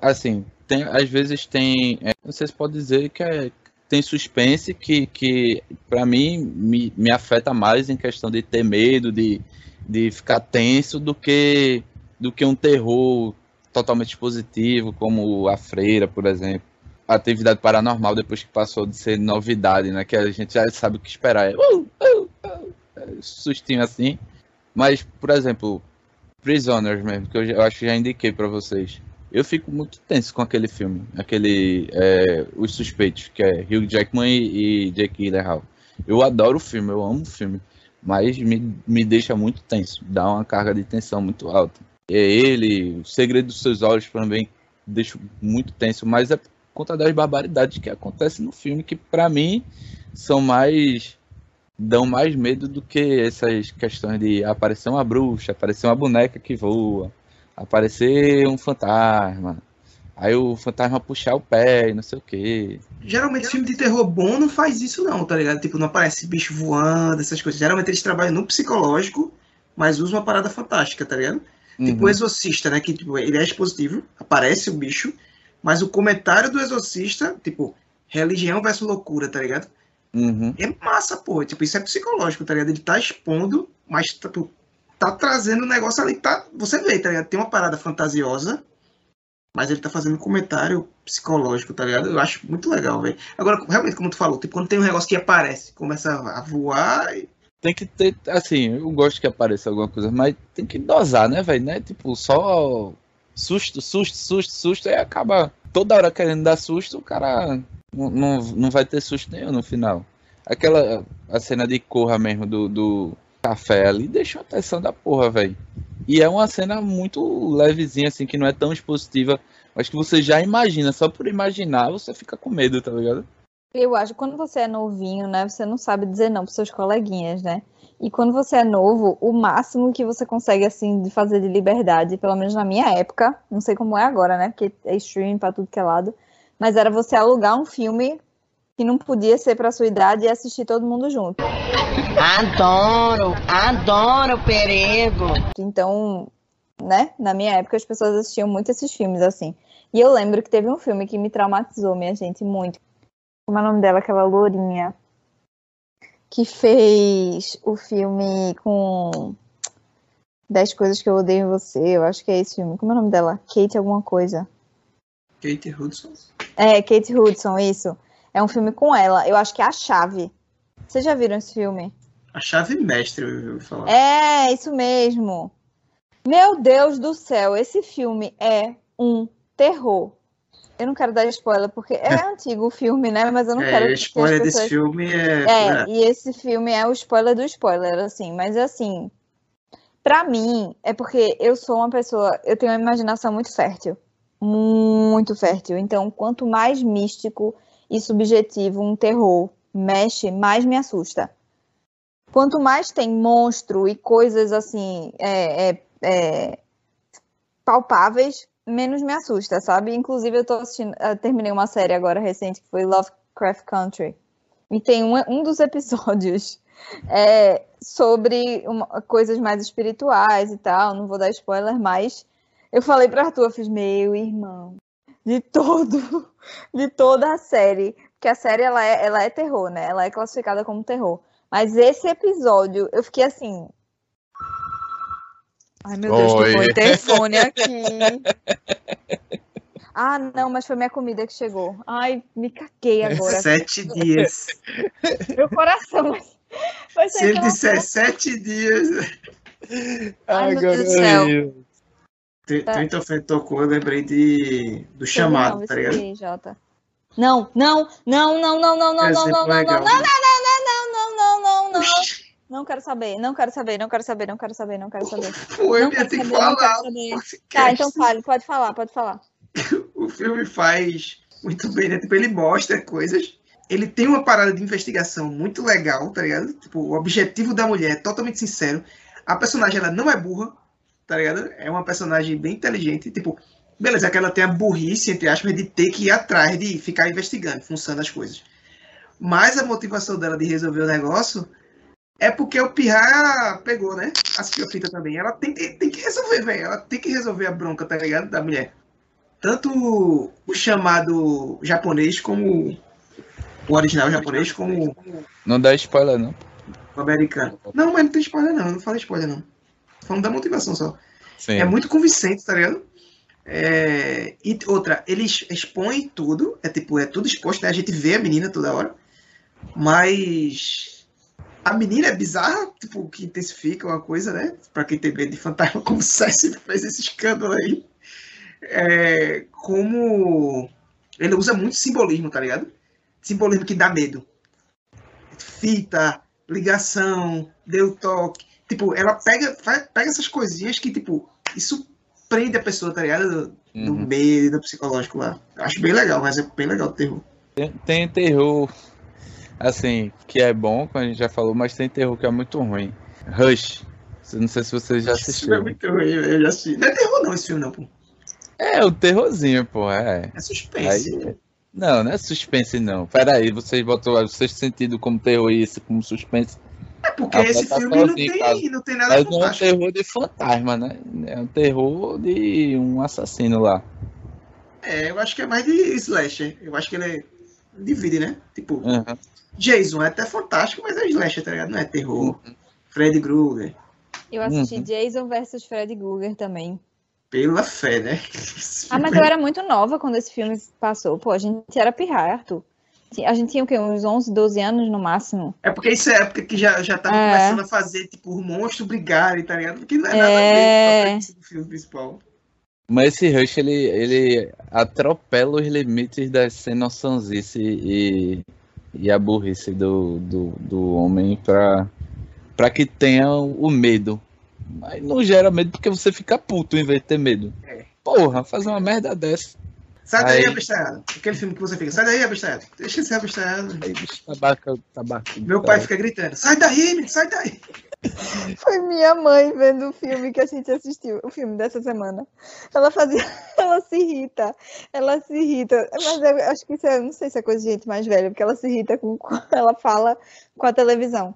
Speaker 1: assim, tem, às vezes tem. é, vocês podem dizer que é, tem suspense que, que para mim, me, me afeta mais em questão de ter medo, de, de ficar tenso, do que, do que um terror totalmente positivo, como A Freira, por exemplo. Atividade paranormal, depois que passou de ser novidade, né? Que a gente já sabe o que esperar. É, uh, uh, sustinho assim. Mas, por exemplo, Prisoners mesmo, que eu, já- eu acho que já indiquei pra vocês. Eu fico muito tenso com aquele filme, aquele é, Os Suspeitos, que é Hugh Jackman e, e Jake Gyllenhaal. Eu adoro o filme, eu amo o filme, mas me, me deixa muito tenso, dá uma carga de tensão muito alta. É ele, O Segredo dos Seus Olhos também deixa muito tenso, mas é por conta das barbaridades que acontecem no filme, que pra mim são mais dão mais medo do que essas questões de aparecer uma bruxa, aparecer uma boneca que voa, aparecer um fantasma, aí o fantasma puxar o pé e não sei o quê.
Speaker 4: Geralmente filme de terror bom não faz isso não, tá ligado? Tipo, não aparece bicho voando, essas coisas. Geralmente eles trabalham no psicológico, mas usam uma parada fantástica, tá ligado? Tipo
Speaker 1: Uhum.
Speaker 4: o Exorcista, né? Que tipo, ele é expositivo, aparece o bicho, mas o comentário do Exorcista, tipo, religião versus loucura, tá ligado?
Speaker 1: Uhum.
Speaker 4: É massa, pô. Tipo, isso é psicológico, tá ligado? Ele tá expondo, mas tipo, tá trazendo um negócio ali tá. Você vê, tá ligado? Tem uma parada fantasiosa, mas ele tá fazendo um comentário psicológico, tá ligado? Eu acho muito legal, velho. Agora, realmente, como tu falou, tipo, quando tem um negócio que aparece, começa a voar e.
Speaker 1: Tem que ter, assim, eu gosto que apareça alguma coisa, mas tem que dosar, né, velho? Né? Tipo, só susto, susto, susto, susto, aí acaba toda hora querendo dar susto, o cara não, não, vai ter susto nenhum no final. Aquela a cena de corra mesmo do, do café ali deixa uma tensão da porra, velho. E é uma cena muito levezinha, assim, que não é tão expositiva, mas que você já imagina, só por imaginar você fica com medo, tá ligado?
Speaker 3: Eu acho que quando você é novinho, né, você não sabe dizer não pros seus coleguinhas, né? E quando você é novo, o máximo que você consegue, assim, de fazer de liberdade, pelo menos na minha época, não sei como é agora, né? Porque é streaming pra tudo que é lado, mas era você alugar um filme que não podia ser pra sua idade e assistir todo mundo junto.
Speaker 6: Adoro, adoro perego.
Speaker 3: Então, né, na minha época as pessoas assistiam muito esses filmes, assim. E eu lembro que teve um filme que me traumatizou, minha gente, muito. Como é o nome dela, aquela lourinha? Que fez o filme com 10 coisas que eu odeio em você. Eu acho que é esse filme. Como é o nome dela? Kate alguma coisa.
Speaker 4: Kate Hudson.
Speaker 3: É, Kate Hudson, isso. É um filme com ela. Eu acho que é A Chave. Vocês já viram esse filme?
Speaker 4: A chave mestre, eu ouvi falar.
Speaker 3: É, isso mesmo. Meu Deus do céu, esse filme é um terror. Eu não quero dar spoiler, porque é antigo o filme, né? Mas eu não quero
Speaker 4: É,
Speaker 3: que
Speaker 4: o spoiler
Speaker 3: as
Speaker 4: desse
Speaker 3: pessoas...
Speaker 4: filme é.
Speaker 3: É, e esse filme é o spoiler do spoiler, assim. Mas, assim, pra mim, é porque eu sou uma pessoa... Eu tenho uma imaginação muito fértil. Muito fértil. Então, quanto mais místico e subjetivo um terror mexe, mais me assusta. Quanto mais tem monstro e coisas, assim, é, é, é, palpáveis, menos me assusta, sabe? Inclusive, eu tô assistindo... Eu terminei uma série agora recente, que foi Lovecraft Country. E tem um, um dos episódios é, sobre uma- coisas mais espirituais e tal. Não vou dar spoiler, mas eu falei pra Arthur, eu fiz, meu irmão, de todo, de toda a série. Porque a série, ela é, ela é terror, né? Ela é classificada como terror. Mas esse episódio, eu fiquei assim... Ai, meu Deus,
Speaker 1: Oi.
Speaker 3: tocou o interfone aqui. Ah, não, mas foi minha comida que chegou. Ai, me caguei agora.
Speaker 4: Sete dias.
Speaker 3: Meu coração. Mas, mas
Speaker 4: Se ele disser sete dias.
Speaker 3: Ai, meu Deus do céu.
Speaker 4: Tr-
Speaker 3: Tá.
Speaker 4: Trent of Fate tocou, eu lembrei de, do chamado,
Speaker 3: Não,
Speaker 4: tá ligado?
Speaker 3: aí, Jota. Não, não, não, não, não, não, não, não, não, não, não, não, não, não, não, não, não, não. Não quero saber, não quero saber, não quero saber, não quero saber, não quero saber.
Speaker 4: Pô, eu ia ter que falar.
Speaker 3: Tá, então fale, pode falar, pode falar.
Speaker 4: o filme faz muito bem, né? Tipo, ele mostra coisas. Ele tem uma parada de investigação muito legal, tá ligado? Tipo, o objetivo da mulher é totalmente sincero. A personagem, ela não é burra, tá ligado? É uma personagem bem inteligente. Tipo, beleza, que ela tem a burrice, entre aspas, de ter que ir atrás, de ficar investigando, funcionando as coisas. Mas a motivação dela de resolver o negócio é porque o Pirra pegou, né? Assistiu a fita também. Ela tem, que- tem que resolver, velho. Ela tem que resolver a bronca, tá ligado? Da mulher tanto o chamado japonês como o original japonês como
Speaker 1: Não dá spoiler, não.
Speaker 4: o americano. Não, mas não tem spoiler não, eu não falei spoiler não. Falando da motivação só.
Speaker 1: Sim.
Speaker 4: É muito convincente, tá ligado? É, E outra, eles expõem tudo, é tipo, é tudo exposto, né? A gente vê a menina toda hora, mas a menina é bizarra, tipo, que intensifica uma coisa, né? Pra quem tem medo de fantasma, como o César fez esse escândalo aí. É, como ele usa muito simbolismo, tá ligado? Simbolismo que dá medo. Fita, ligação, deu toque. Tipo, ela pega, pega essas coisinhas que, tipo, isso prende a pessoa, tá ligado? Do, do
Speaker 1: Uhum.
Speaker 4: medo, do psicológico lá. Eu acho bem legal, mas é bem legal o terror.
Speaker 1: Tem, tem terror, assim, que é bom, como a gente já falou, mas tem terror que é muito ruim. Rush. Não sei se você já
Speaker 4: Esse filme é
Speaker 1: assistiu.
Speaker 4: muito ruim, eu já assisti. Não é terror não esse filme não, pô.
Speaker 1: É, o terrorzinho, pô, é.
Speaker 4: É suspense.
Speaker 1: Aí, não, não é suspense, não. Peraí, vocês botou o sexto sentido como terror e esse como suspense.
Speaker 4: É porque
Speaker 1: Ah,
Speaker 4: esse
Speaker 1: tá
Speaker 4: filme não
Speaker 1: em
Speaker 4: tem,
Speaker 1: casa.
Speaker 4: não tem nada
Speaker 1: Mas não é um terror de fantasma, né? É um terror de um assassino lá.
Speaker 4: É, eu acho que é mais de slasher. Eu acho que ele é... divide, né? Tipo,
Speaker 1: Uhum.
Speaker 4: Jason é até fantástico, mas é slasher, tá ligado? Não é terror. Freddy Krueger.
Speaker 3: Eu assisti
Speaker 1: Uhum.
Speaker 3: Jason versus Freddy Krueger também.
Speaker 4: Pela fé, né?
Speaker 3: Ah, mas eu era muito nova quando esse filme passou. Pô, a gente era pirraia, Arthur. A gente tinha o quê? Uns 11, 12 anos no máximo.
Speaker 4: É porque isso é época que já, já tava
Speaker 3: É.
Speaker 4: começando a fazer, tipo, os monstros brigarem, tá ligado? Porque não é nada
Speaker 3: É.
Speaker 4: a ver com do filme principal.
Speaker 1: Mas esse Rush, ele, ele atropela os limites da sem noçãozice e, e a burrice do, do, do homem pra, pra que tenha o medo. Mas não gera medo porque você fica puto em vez de ter medo.
Speaker 4: É.
Speaker 1: Porra, fazer uma merda dessa.
Speaker 4: Sai daí,
Speaker 1: Aí-
Speaker 4: abestalhado. Aquele filme que você fica, sai daí, abestalhado. Deixa de ser abestalhado.
Speaker 1: Aí, bicho, tabaca, tabaca.
Speaker 4: Meu pai fica gritando, sai daí, menino, sai daí.
Speaker 3: Foi minha mãe vendo o filme que a gente assistiu, o filme dessa semana. Ela fazia, ela se irrita, ela se irrita. Mas eu acho que isso é, não sei se é coisa de gente mais velha, porque ela se irrita com ela fala com a televisão.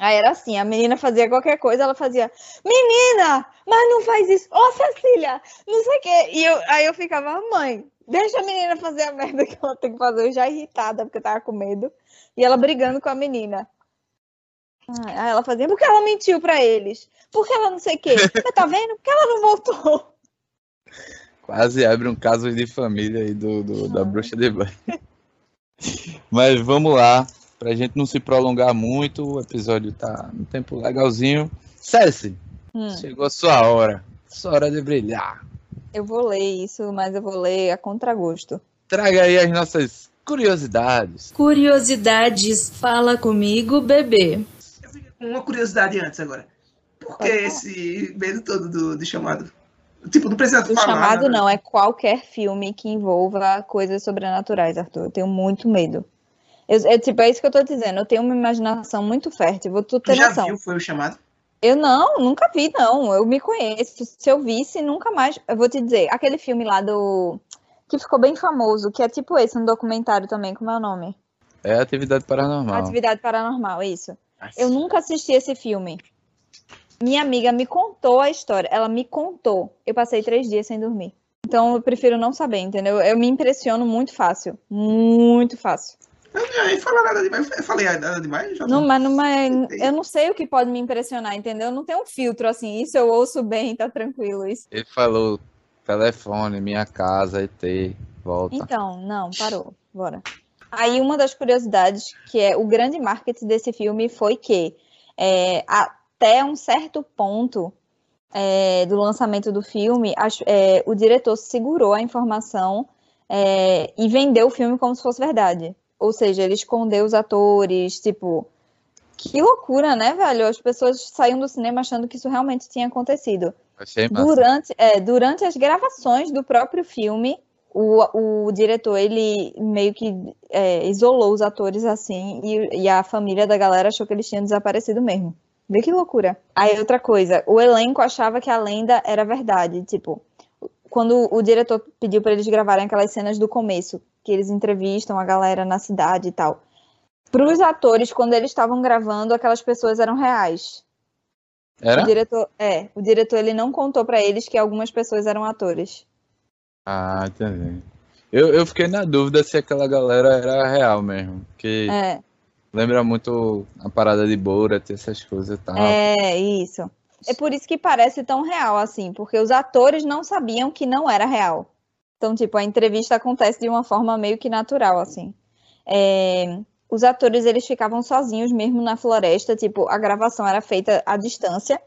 Speaker 3: Aí era assim, a menina fazia qualquer coisa, ela fazia, menina, mas não faz isso, ô Cecília, não sei o quê. E eu, aí eu ficava, mãe, deixa a menina fazer a merda que ela tem que fazer, eu já irritada, porque eu tava com medo. E ela brigando com a menina. Aí ela fazia, porque ela mentiu pra eles. Porque ela não sei o quê. Mas tá vendo? Porque ela não voltou.
Speaker 1: Quase abre um caso de família aí do, do- da bruxa de banho. Mas vamos lá, pra gente não se prolongar muito, o episódio tá no tempo legalzinho. Ceci,
Speaker 3: Hum,
Speaker 1: chegou a sua hora. Sua hora de brilhar.
Speaker 3: eu vou ler isso, mas eu vou ler a contragosto.
Speaker 1: Traga aí as nossas curiosidades.
Speaker 9: Curiosidades, fala comigo, bebê.
Speaker 4: Eu fiquei com uma curiosidade antes agora. Por que esse medo todo do, do chamado? Tipo, não precisa
Speaker 3: O
Speaker 4: falar.
Speaker 3: chamado
Speaker 4: né?
Speaker 3: não, é qualquer filme que envolva coisas sobrenaturais, Arthur. Eu tenho muito medo. Eu, é, tipo, é isso que eu tô dizendo. Eu tenho uma imaginação muito fértil. Vou tu
Speaker 4: Tu
Speaker 3: ter
Speaker 4: já
Speaker 3: noção.
Speaker 4: viu, foi o chamado?
Speaker 3: Eu não, nunca vi, não. Eu me conheço. Se eu visse, nunca mais. Eu vou te dizer, aquele filme lá do. Que ficou bem famoso, que é tipo esse, um documentário também, como é o nome?
Speaker 1: É atividade paranormal.
Speaker 3: Atividade Paranormal, isso. Eu nunca assisti esse filme. Minha amiga me contou a história. Ela me contou. Eu passei três dias sem dormir. Então eu prefiro não saber, entendeu? Eu me impressiono muito fácil. Muito fácil.
Speaker 4: Eu não ia falar nada demais. Eu falei nada demais? Já
Speaker 3: Não, mas não é, eu não sei o que pode me impressionar, entendeu? Não tem um filtro assim. Isso eu ouço bem, tá tranquilo. Isso.
Speaker 1: Ele falou telefone, minha casa, ET, volta.
Speaker 3: Então, não, parou. Bora. Aí uma das curiosidades, que é o grande marketing desse filme, foi que é, até um certo ponto é, do lançamento do filme, as- é, o diretor segurou a informação é, e vendeu o filme como se fosse verdade. Ou seja, ele escondeu os atores, tipo. Que loucura, né, velho? As pessoas saíam do cinema achando que isso realmente tinha acontecido.
Speaker 1: Achei massa.
Speaker 3: Durante, é, durante as gravações do próprio filme, o, o diretor, ele meio que é, isolou os atores assim, e, e a família da galera achou que eles tinham desaparecido mesmo. Vê que loucura. Aí outra coisa, o elenco achava que a lenda era verdade, tipo, quando o diretor pediu para eles gravarem aquelas cenas do começo, que eles entrevistam a galera na cidade e tal. Para os atores, quando eles estavam gravando, aquelas pessoas eram reais.
Speaker 1: Era?
Speaker 3: O diretor, é, o diretor ele não contou pra eles que algumas pessoas eram atores.
Speaker 1: Ah, entendi. Eu, eu fiquei na dúvida se aquela galera era real mesmo. Porque
Speaker 3: É,
Speaker 1: lembra muito a parada de Borat, essas coisas e tal.
Speaker 3: é isso. É por isso que parece tão real assim, porque os atores não sabiam que não era real. Então, tipo, a entrevista acontece de uma forma meio que natural, assim. É, os atores, eles ficavam sozinhos mesmo na floresta, tipo, a gravação era feita à distância,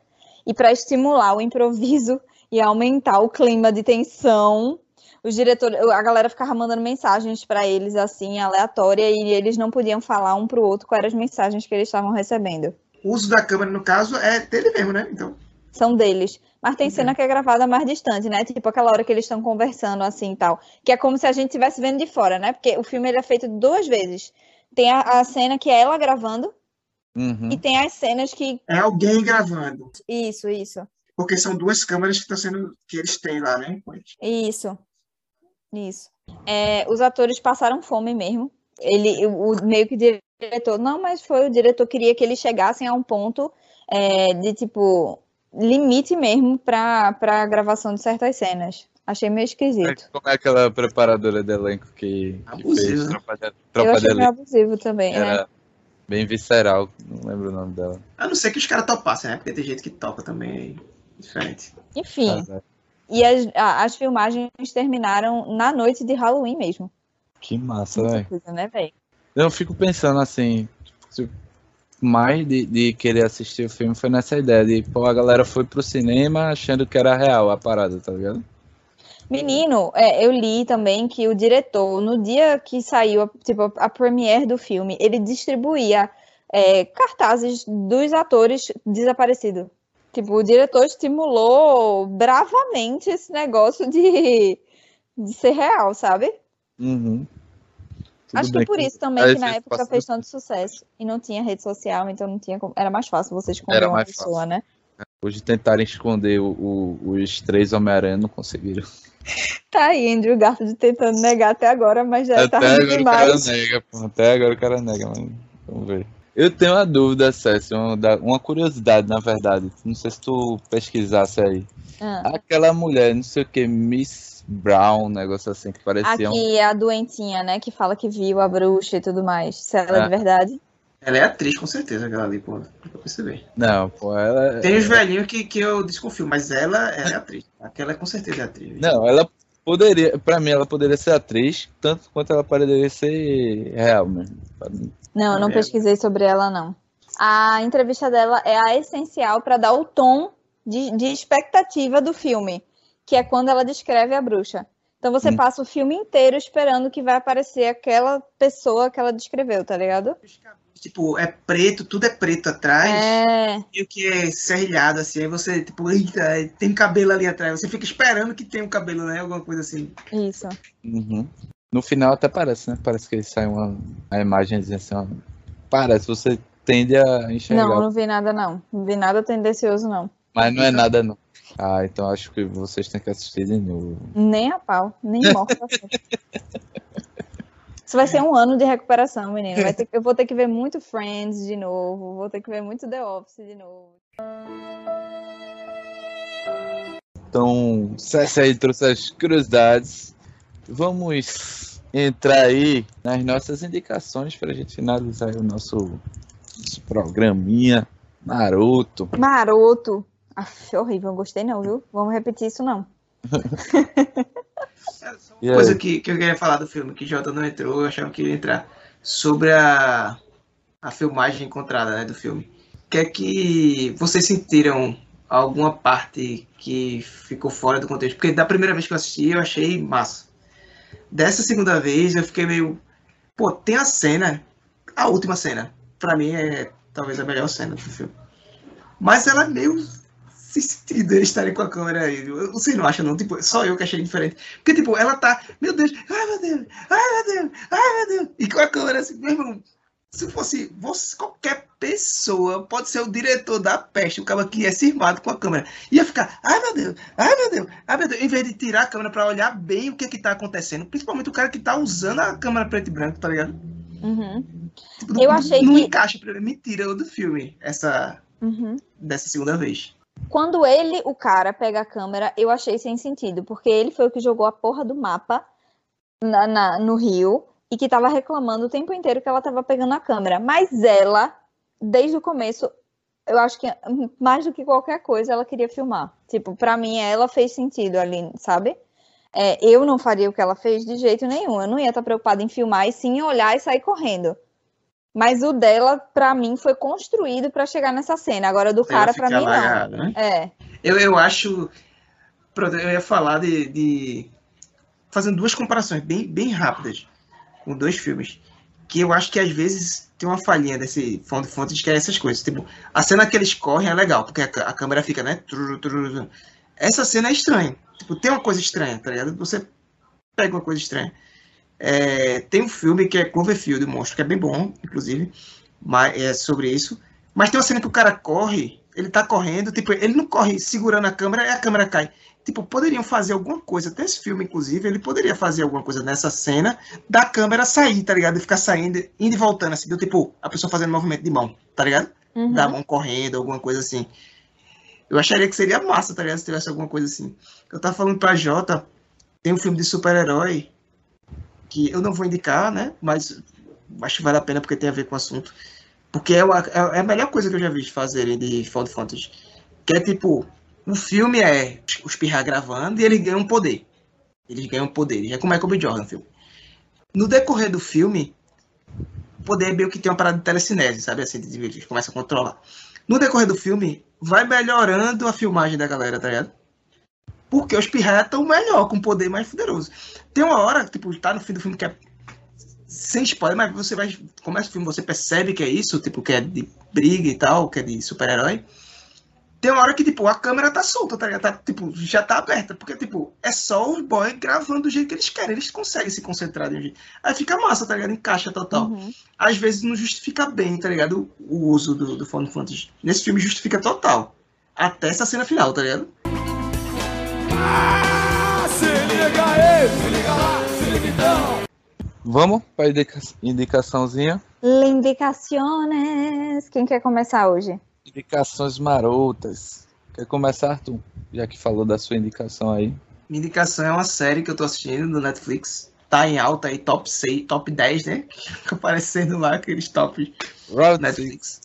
Speaker 3: e para estimular o improviso e aumentar o clima de tensão, os diretores, a galera ficava mandando mensagens para eles, assim, aleatória, e eles não podiam falar um pro outro quais eram as mensagens que eles estavam recebendo.
Speaker 4: O uso da câmera, no caso, é dele mesmo, né? Então,
Speaker 3: são deles. Mas tem cena que é gravada mais distante, né? Tipo aquela hora que eles estão conversando assim e tal. Que é como se a gente estivesse vendo de fora, né? Porque o filme ele é feito duas vezes. Tem a, a cena que é ela gravando
Speaker 1: Uhum.
Speaker 3: e tem as cenas que.
Speaker 4: é alguém gravando.
Speaker 3: Isso, isso.
Speaker 4: Porque são duas câmeras que estão sendo. que eles têm lá, né?
Speaker 3: Isso. Isso. É, os atores passaram fome mesmo. Ele, o, o- meio que o diretor. Não, mas foi o diretor queria que eles chegassem a um ponto é, de tipo. Limite mesmo para a gravação de certas cenas. Achei meio esquisito.
Speaker 1: Como é aquela preparadora de elenco que, que fez
Speaker 4: né?
Speaker 1: Tropa de,
Speaker 3: Eu
Speaker 1: Tropa de
Speaker 3: achei meio abusivo também, né?
Speaker 1: Era bem visceral, não lembro o nome dela.
Speaker 4: A não ser que os caras topassem, né? Porque tem gente que topa também aí. Diferente.
Speaker 3: Enfim,
Speaker 1: Ah,
Speaker 3: e as, as filmagens terminaram na noite de Halloween mesmo.
Speaker 1: Que massa, velho.
Speaker 3: né?
Speaker 1: Eu fico pensando assim, se- mais de, de querer assistir o filme foi nessa ideia de, pô, a galera foi pro cinema achando que era real a parada, tá ligado?
Speaker 3: Menino, é, eu li também que o diretor, no dia que saiu a, tipo, a premiere do filme, ele distribuía é, cartazes dos atores desaparecidos. Tipo, o diretor estimulou bravamente esse negócio de, de ser real, sabe?
Speaker 1: Uhum.
Speaker 3: Acho que é por isso também que na época fez tanto sucesso. E não tinha rede social, então não tinha como... Era mais fácil você esconder
Speaker 1: Era
Speaker 3: uma pessoa,
Speaker 1: fácil.
Speaker 3: né?
Speaker 1: Hoje tentaram esconder o- o- os três Homem-Aranha, não conseguiram.
Speaker 3: Tá aí, Andrew Garfield tentando negar até agora, mas já é
Speaker 1: Até
Speaker 3: tarde
Speaker 1: agora o cara
Speaker 3: demais.
Speaker 1: nega, pô. Até agora o cara nega, mas vamos ver. Eu tenho uma dúvida, da- uma curiosidade, na verdade. Não sei se tu pesquisasse aí.
Speaker 3: Ah,
Speaker 1: Aquela mulher, não sei o que, Miss Brown, um negócio assim, que parecia um...
Speaker 3: Aqui é a doentinha, né? Que fala que viu a bruxa e tudo mais. Se ela é
Speaker 1: Ah.
Speaker 3: de verdade.
Speaker 4: Ela é atriz, com certeza, aquela ali, pô. Pra perceber.
Speaker 1: Não, pô, ela...
Speaker 4: Tem os velhinhos que, que eu desconfio, mas ela, ela é atriz. Aquela com certeza é atriz.
Speaker 1: Não, ela poderia, pra mim, ela poderia ser atriz, tanto quanto ela poderia ser real mesmo.
Speaker 3: Não, eu não
Speaker 4: É.
Speaker 3: pesquisei sobre ela, não. A entrevista dela é a essencial para dar o tom de, de expectativa do filme, que é quando ela descreve a bruxa. Então você
Speaker 1: Hum.
Speaker 3: passa o filme inteiro esperando que vai aparecer aquela pessoa que ela descreveu, tá ligado?
Speaker 4: Tipo, é preto, tudo é preto atrás.
Speaker 3: É,
Speaker 4: E o que é serrilhado, assim. Aí você, tipo, eita, tem cabelo ali atrás. Você fica esperando que tenha um cabelo, né? Alguma coisa assim.
Speaker 3: isso.
Speaker 1: Uhum. No final até parece, né? Parece que sai uma, uma imagenzinha assim, ó. Parece, você tende a enxergar.
Speaker 3: Não, não vi nada, não. Não vi nada tendencioso, não.
Speaker 1: Mas não é nada, não. Ah, então acho que vocês têm que assistir de novo.
Speaker 3: Nem a pau, nem morta. Isso vai ser um ano de recuperação, menino. Ter eu vou ter que ver muito Friends de novo, vou ter que ver muito The Office de novo.
Speaker 1: Então, César aí trouxe as curiosidades. Vamos entrar aí nas nossas indicações para a gente finalizar o nosso, nosso programinha maroto.
Speaker 3: Maroto. Aff, horrível, não gostei não, viu? Vamos repetir isso não.
Speaker 1: Aí?
Speaker 4: Coisa que, que eu queria falar do filme, que Jota não entrou, eu achava que ia entrar. Sobre a, a filmagem encontrada né, do filme. O que é que vocês sentiram alguma parte que ficou fora do contexto. Porque da primeira vez que eu assisti, eu achei massa. Dessa segunda vez, eu fiquei meio. Pô, tem a cena, a última cena. Pra mim é talvez a melhor cena do filme. Mas ela é meio sentido eles estarem com a câmera aí. Vocês não acham, não? Tipo, só eu que achei diferente. Porque, tipo, ela tá, meu Deus, ai meu Deus, ai meu Deus, ai meu Deus. E com a câmera assim, meu irmão, se fosse você, qualquer pessoa, pode ser o diretor da peste, o cara que é cismado com a câmera, ia ficar, ai meu Deus, ai meu Deus, ai meu Deus, em vez de tirar a câmera pra olhar bem o que que tá acontecendo, principalmente o cara que tá usando a câmera preto e branco, tá ligado?
Speaker 3: Uhum.
Speaker 4: Tipo,
Speaker 3: Eu
Speaker 4: não-
Speaker 3: achei
Speaker 4: não
Speaker 3: que-
Speaker 4: encaixa pra mim, me tira do filme essa
Speaker 3: Uhum.
Speaker 4: dessa segunda vez.
Speaker 3: Quando ele, o cara, pega a câmera, eu achei sem sentido, porque ele foi o que jogou a porra do mapa na, na- no rio e que tava reclamando o tempo inteiro que ela tava pegando a câmera. Mas ela, desde o começo, eu acho que mais do que qualquer coisa, ela queria filmar. Tipo, pra mim, ela fez sentido ali, sabe? É, eu não faria o que ela fez de jeito nenhum. Eu não ia estar preocupada em filmar e sim olhar e sair correndo. Mas o dela, pra mim, foi construído pra chegar nessa cena. Agora, do cara, pra
Speaker 4: ficar
Speaker 3: mim, não.
Speaker 4: né?
Speaker 3: É.
Speaker 4: Eu, eu acho. pronto, Eu ia falar de, de- Fazendo duas comparações bem, bem rápidas com dois filmes. Que eu acho que às vezes tem uma falhinha desse fonte fonte que é essas coisas. Tipo, a cena que eles correm é legal, porque a, a câmera fica, né? truru, truru, truru. Essa cena é estranha. Tipo, tem uma coisa estranha, tá ligado? Você pega uma coisa estranha. É, tem um filme que é Cloverfield, o monstro, que é bem bom, inclusive, mas é sobre isso. Mas tem uma cena que o cara corre, ele tá correndo, tipo, ele não corre segurando a câmera e a câmera cai. Tipo, poderiam fazer alguma coisa, até esse filme, inclusive, ele poderia fazer alguma coisa nessa cena da câmera sair, tá ligado? E ficar saindo, indo e voltando, assim, do tipo, a pessoa fazendo movimento de mão, tá ligado?
Speaker 3: Uhum.
Speaker 4: Da mão correndo, alguma coisa assim. Eu acharia que seria massa, tá ligado? Se tivesse alguma coisa assim. Eu tava falando pra Jota, tem um filme de super-herói que eu não vou indicar, né? Mas acho que vale a pena porque tem a ver com o assunto. Porque é, uma- é a melhor coisa que eu já vi fazerem de Final Fantasy. Que é tipo, o filme é os pirra gravando e ele ganha um poder. Eles ganham poder. É como é B. Jordan, o filme. No decorrer do filme, o poder é meio que tem uma parada de telecinese, sabe? Assim, eles começam a controlar. No decorrer do filme, vai melhorando a filmagem da galera, tá ligado? Porque os pirraia estão melhor, com poder mais poderoso. Tem uma hora, tipo, tá no fim do filme que é sem spoiler, mas você vai. Começa o filme, você percebe que é isso, tipo, que é de briga e tal, que é de super-herói. Tem uma hora que, tipo, a câmera tá solta, tá ligado? Tá, tipo, já tá aberta. Porque, tipo, é só os boys gravando do jeito que eles querem. Eles conseguem se concentrar de um jeito. Aí fica massa, tá ligado? Encaixa total.
Speaker 3: Uhum.
Speaker 4: Às vezes não justifica bem, tá ligado? O, uso do, do Final Fantasy. Nesse filme justifica total. Até essa cena final, tá ligado?
Speaker 7: Se liga aí, se liga lá, se liga então.
Speaker 1: Vamos para indica indicaçãozinha.
Speaker 3: Lindicaciones. Quem quer começar hoje?
Speaker 1: Indicações marotas. Quer começar, Arthur? Já que falou da sua indicação aí.
Speaker 4: Minha indicação é uma série que eu tô assistindo no Netflix. Tá em alta aí, top 6, top 10, né? Fica aparecendo lá aqueles tops
Speaker 1: Round
Speaker 4: Netflix.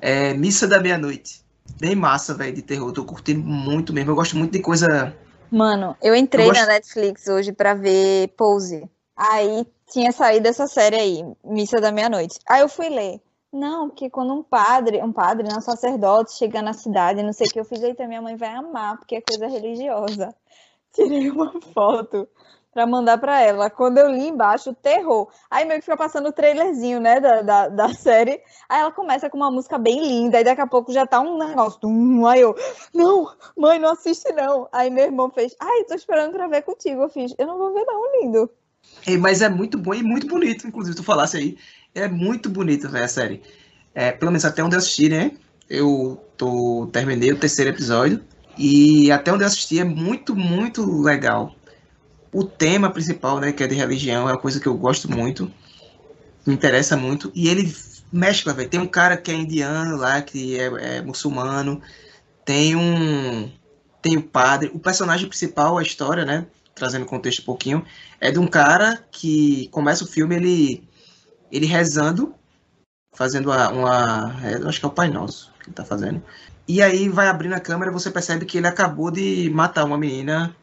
Speaker 4: É Missa da Meia-Noite. Bem massa, velho, de terror. Tô curtindo muito mesmo. Eu gosto muito de coisa.
Speaker 3: Mano, eu entrei
Speaker 4: Eu gosto-
Speaker 3: na Netflix hoje pra ver Pose. Aí tinha saído essa série aí, Missa da Meia-Noite. Aí eu fui ler. Não, porque quando um padre, um padre, não, um sacerdote chega na cidade, não sei o que, eu fiz, eita, minha mãe vai amar, porque é coisa religiosa. Tirei uma foto pra mandar pra ela. Quando eu li embaixo, terror. Aí meio que fica passando o trailerzinho, né, da, da, da série. Aí ela começa com uma música bem linda, e daqui a pouco já tá um negócio. aí eu, não, mãe, não assiste não. Aí meu irmão fez, ai, tô esperando pra ver contigo. Eu fiz, eu não vou ver não, lindo.
Speaker 4: Ei, Mas é muito bom e muito bonito, inclusive, tu falasse aí. É muito bonito, velho, a série. É, pelo menos até onde eu assisti, né? Eu tô, terminei o terceiro episódio. E até onde eu assisti é muito, muito legal. O tema principal, né, que é de religião, é uma coisa que eu gosto muito. Me interessa muito. E ele mescla, velho. Tem um cara que é indiano lá, que é, é muçulmano. Tem um. Tem o padre. O personagem principal, a história, né? Trazendo contexto um pouquinho, é de um cara que começa o filme ele, ele rezando, fazendo uma, uma é, eu acho que é o Pai Nosso que ele tá fazendo. E aí vai abrindo a câmera você percebe que ele acabou de matar uma menina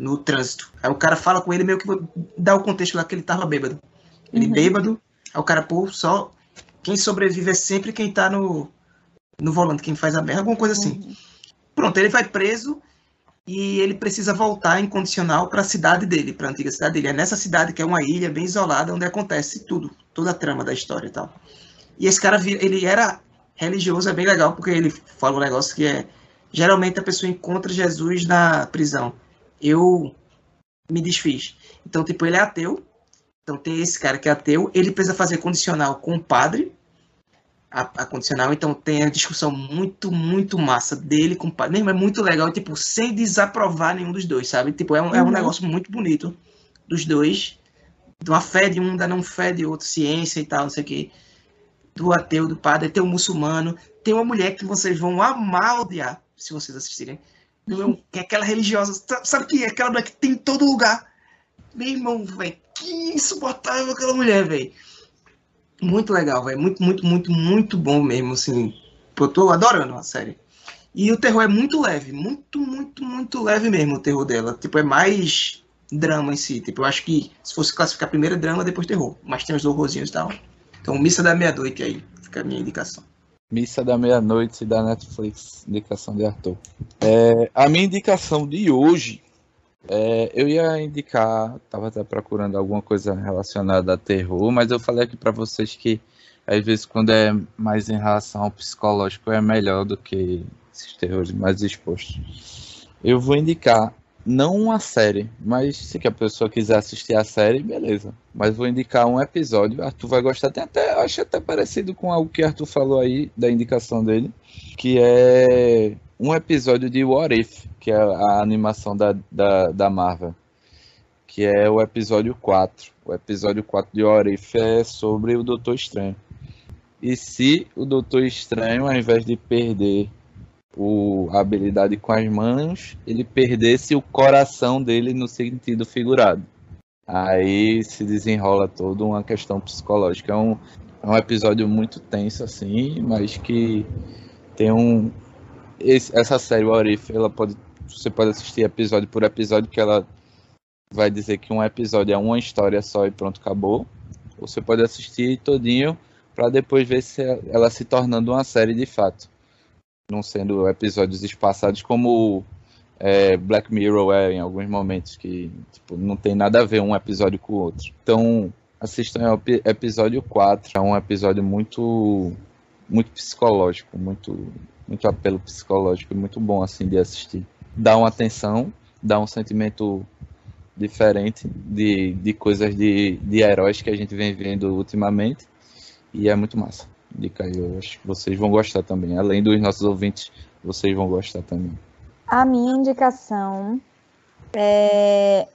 Speaker 4: no trânsito. Aí o cara fala com ele meio que dá o contexto lá que ele tava bêbado. Ele
Speaker 3: Uhum.
Speaker 4: bêbado, aí o cara, pô, só quem sobrevive é sempre quem tá no, no volante, quem faz a merda, alguma coisa assim. pronto, ele vai preso e ele precisa voltar incondicional para a cidade dele, para a antiga cidade dele. É nessa cidade que é uma ilha bem isolada onde acontece tudo, toda a trama da história e tal. E esse cara, ele era religioso, é bem legal, porque ele fala um negócio que é. Geralmente a pessoa encontra Jesus na prisão. Eu me desfiz. Então, tipo, ele é ateu. Então tem esse cara que é ateu. Ele precisa fazer condicional com o padre. A, a condicional. Então tem a discussão muito, muito massa dele com o padre. Mesmo é muito legal, tipo, sem desaprovar nenhum dos dois, sabe? Tipo, é um, é um
Speaker 3: Uhum.
Speaker 4: negócio muito bonito dos dois. De uma fé de um, da não fé de outro, ciência e tal, não sei o quê do ateu, do padre, tem o muçulmano, tem uma mulher que vocês vão amar odiar, se vocês assistirem. É- Que é aquela religiosa, sa- sabe que é aquela mulher que tem em todo lugar. Meu irmão, velho, que insuportável aquela mulher, velho. Muito legal, velho. Muito, muito, muito, muito bom mesmo, assim. Eu tô adorando a série. E o terror é muito leve, muito, muito, muito leve mesmo o terror dela. Tipo, é mais drama em si. Tipo, eu acho que se fosse classificar primeiro é drama, depois terror. Mas tem os horrorzinhos e tal. Então, Missa da Meia-Noite aí, fica a minha indicação.
Speaker 1: Missa da Meia-Noite da Netflix, indicação de Arthur. É, a minha indicação de hoje, é, eu ia indicar, estava até procurando alguma coisa relacionada a terror, mas eu falei aqui para vocês que às vezes quando é mais em relação ao psicológico é melhor do que esses terrores mais expostos. Eu vou indicar não uma série, mas se que a pessoa quiser assistir a série, beleza. Mas vou indicar um episódio. Arthur vai gostar. Tem até, acho até parecido com algo que Arthur falou aí, da indicação dele, que é um episódio de What If, que é a animação da, da, da Marvel. Que é o episódio 4. O episódio 4 de What If é sobre o Doutor Estranho. E se o Doutor Estranho, ao invés de perder o, a habilidade com as mãos, ele perdesse o coração dele no sentido figurado. Aí se desenrola toda uma questão psicológica. É um, é um episódio muito tenso, assim, mas que tem um. esse- essa série, o Arif, ela pode. Você pode assistir episódio por episódio, que ela vai dizer que um episódio é uma história só e pronto, acabou. Ou você pode assistir todinho para depois ver se ela se tornando uma série de fato não sendo episódios espaçados como é, Black Mirror é em alguns momentos que tipo, não tem nada a ver um episódio com o outro. Então assistam ao epi- episódio 4, é um episódio muito muito psicológico, muito muito apelo psicológico, muito bom assim de assistir. Dá uma atenção, dá um sentimento diferente de, de coisas de, de heróis que a gente vem vendo ultimamente e é muito massa. Aí, eu acho que vocês vão gostar também. Além dos nossos ouvintes, vocês vão gostar também.
Speaker 3: A minha indicação é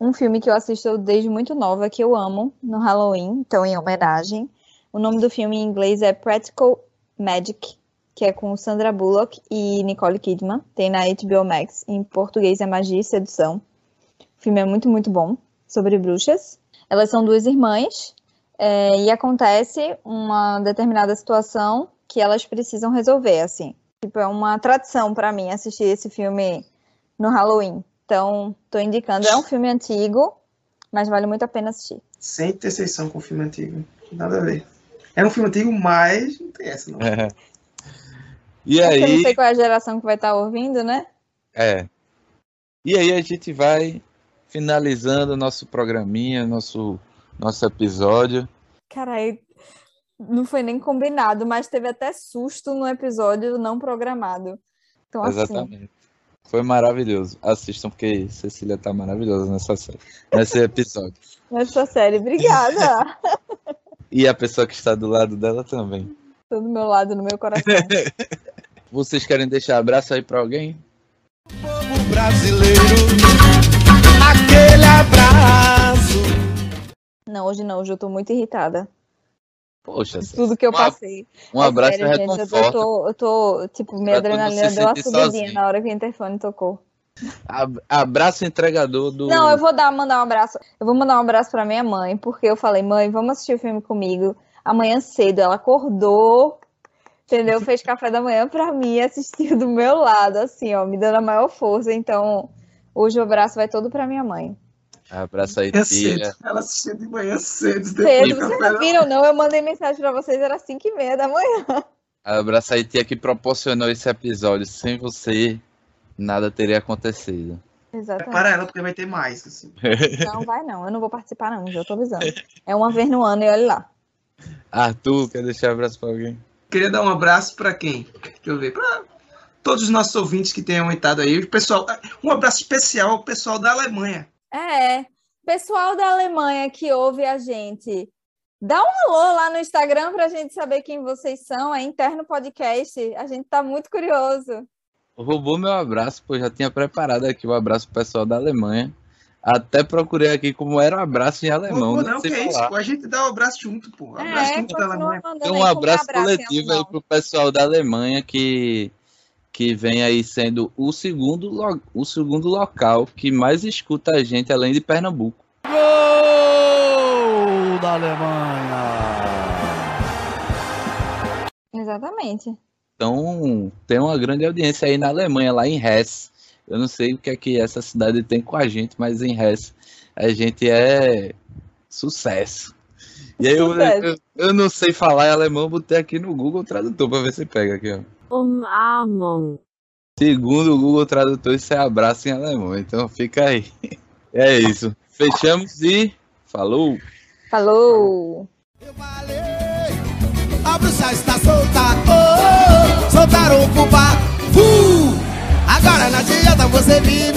Speaker 3: um filme que eu assisto desde muito nova, que eu amo, no Halloween, então em homenagem. O nome do filme em inglês é Practical Magic, que é com Sandra Bullock e Nicole Kidman. Tem na HBO Max. Em português é Magia e Sedução. O filme é muito, muito bom, sobre bruxas. Elas são duas irmãs é, e acontece uma determinada situação que elas precisam resolver, assim. Tipo, é uma tradição pra mim assistir esse filme no Halloween. Então, tô indicando. É um filme antigo, mas vale muito a pena assistir.
Speaker 4: Sem interseção com o filme antigo. Nada a ver. É um filme antigo, mas não tem essa, não.
Speaker 1: E
Speaker 3: É eu não
Speaker 1: aí,
Speaker 3: sei qual é a geração que vai estar ouvindo, né?
Speaker 1: é. E aí a gente vai finalizando nosso programinha, nosso nosso episódio.
Speaker 3: Caralho, não foi nem combinado, mas teve até susto no episódio não programado. Então, assim,
Speaker 1: Exatamente. Foi maravilhoso. Assistam porque Cecília tá maravilhosa nessa série, nesse episódio.
Speaker 3: nessa série. Obrigada!
Speaker 1: E a pessoa que está do lado dela também.
Speaker 3: Tô do meu lado, no meu coração.
Speaker 1: Vocês querem deixar abraço aí pra alguém?
Speaker 7: povo brasileiro. Aquele abraço.
Speaker 3: Não, hoje não, hoje eu tô muito irritada.
Speaker 1: Poxa,
Speaker 3: Tudo que eu passei.
Speaker 1: um
Speaker 3: É
Speaker 1: abraço
Speaker 3: sério, gente, eu tô, eu tô, eu tô, tipo, minha
Speaker 1: Pra
Speaker 3: adrenalina
Speaker 1: se
Speaker 3: deu uma subidinha
Speaker 1: sozinho.
Speaker 3: na hora que o interfone tocou.
Speaker 1: Ab- Abraço entregador do.
Speaker 3: Não, eu vou dar, mandar um abraço. Eu vou mandar um abraço pra minha mãe, porque eu falei, mãe, vamos assistir o filme comigo. Amanhã cedo, ela acordou, entendeu? Fez café da manhã pra mim, assistiu do meu lado, assim, ó, me dando a maior força. Então, hoje o abraço vai todo pra minha mãe.
Speaker 1: Abraço aí,
Speaker 4: É
Speaker 1: tia.
Speaker 4: cedo. Ela assistiu de manhã cedo.
Speaker 3: Cedo, vocês não viram, não? Eu mandei mensagem pra vocês, era 5 e meia da manhã.
Speaker 1: A Abraçaitia que proporcionou esse episódio. Sem você, nada teria acontecido.
Speaker 3: Exatamente.
Speaker 4: Para ela, porque vai ter mais. Assim.
Speaker 3: Não vai não, eu não vou participar não, já tô avisando. É uma vez no ano e olha lá.
Speaker 1: Arthur, quer deixar um abraço pra alguém?
Speaker 4: Queria dar um abraço para quem? Deixa eu ver. Para todos os nossos ouvintes que tenham entrado aí. O pessoal, um abraço especial ao pessoal da Alemanha.
Speaker 3: É, pessoal da Alemanha que ouve a gente, dá um alô lá no Instagram pra gente saber quem vocês são, é interno podcast, a gente tá muito curioso.
Speaker 1: Roubou meu abraço, pô, já tinha preparado aqui o abraço pro pessoal da Alemanha. Até procurei aqui como era o abraço em alemão. Né?
Speaker 4: não, que
Speaker 1: Sei
Speaker 4: é isso? pô, A gente dá um abraço junto, pô. Abraço
Speaker 3: É,
Speaker 4: junto da Alemanha.
Speaker 1: Então,
Speaker 3: aí
Speaker 1: um
Speaker 3: é
Speaker 1: abraço
Speaker 3: abraço em
Speaker 1: coletivo aí pro pessoal da Alemanha que, que vem aí sendo o segundo, o segundo local que mais escuta a gente além de Pernambuco.
Speaker 7: Gol da Alemanha!
Speaker 3: Exatamente.
Speaker 1: Então tem uma grande audiência aí na Alemanha, lá em Hesse. Eu não sei o que é que essa cidade tem com a gente, mas em Hesse a gente é sucesso. E aí eu, eu, eu não sei falar em alemão, botei aqui no Google Tradutor pra ver se pega aqui, ó.
Speaker 6: Umarmung.
Speaker 1: Segundo o Google Tradutor, isso é abraço em alemão, então fica aí. É isso. Fechamos e falou!
Speaker 3: Falou!
Speaker 7: A bruxa está solta, oh, soltaram o uh! Agora não adianta você vir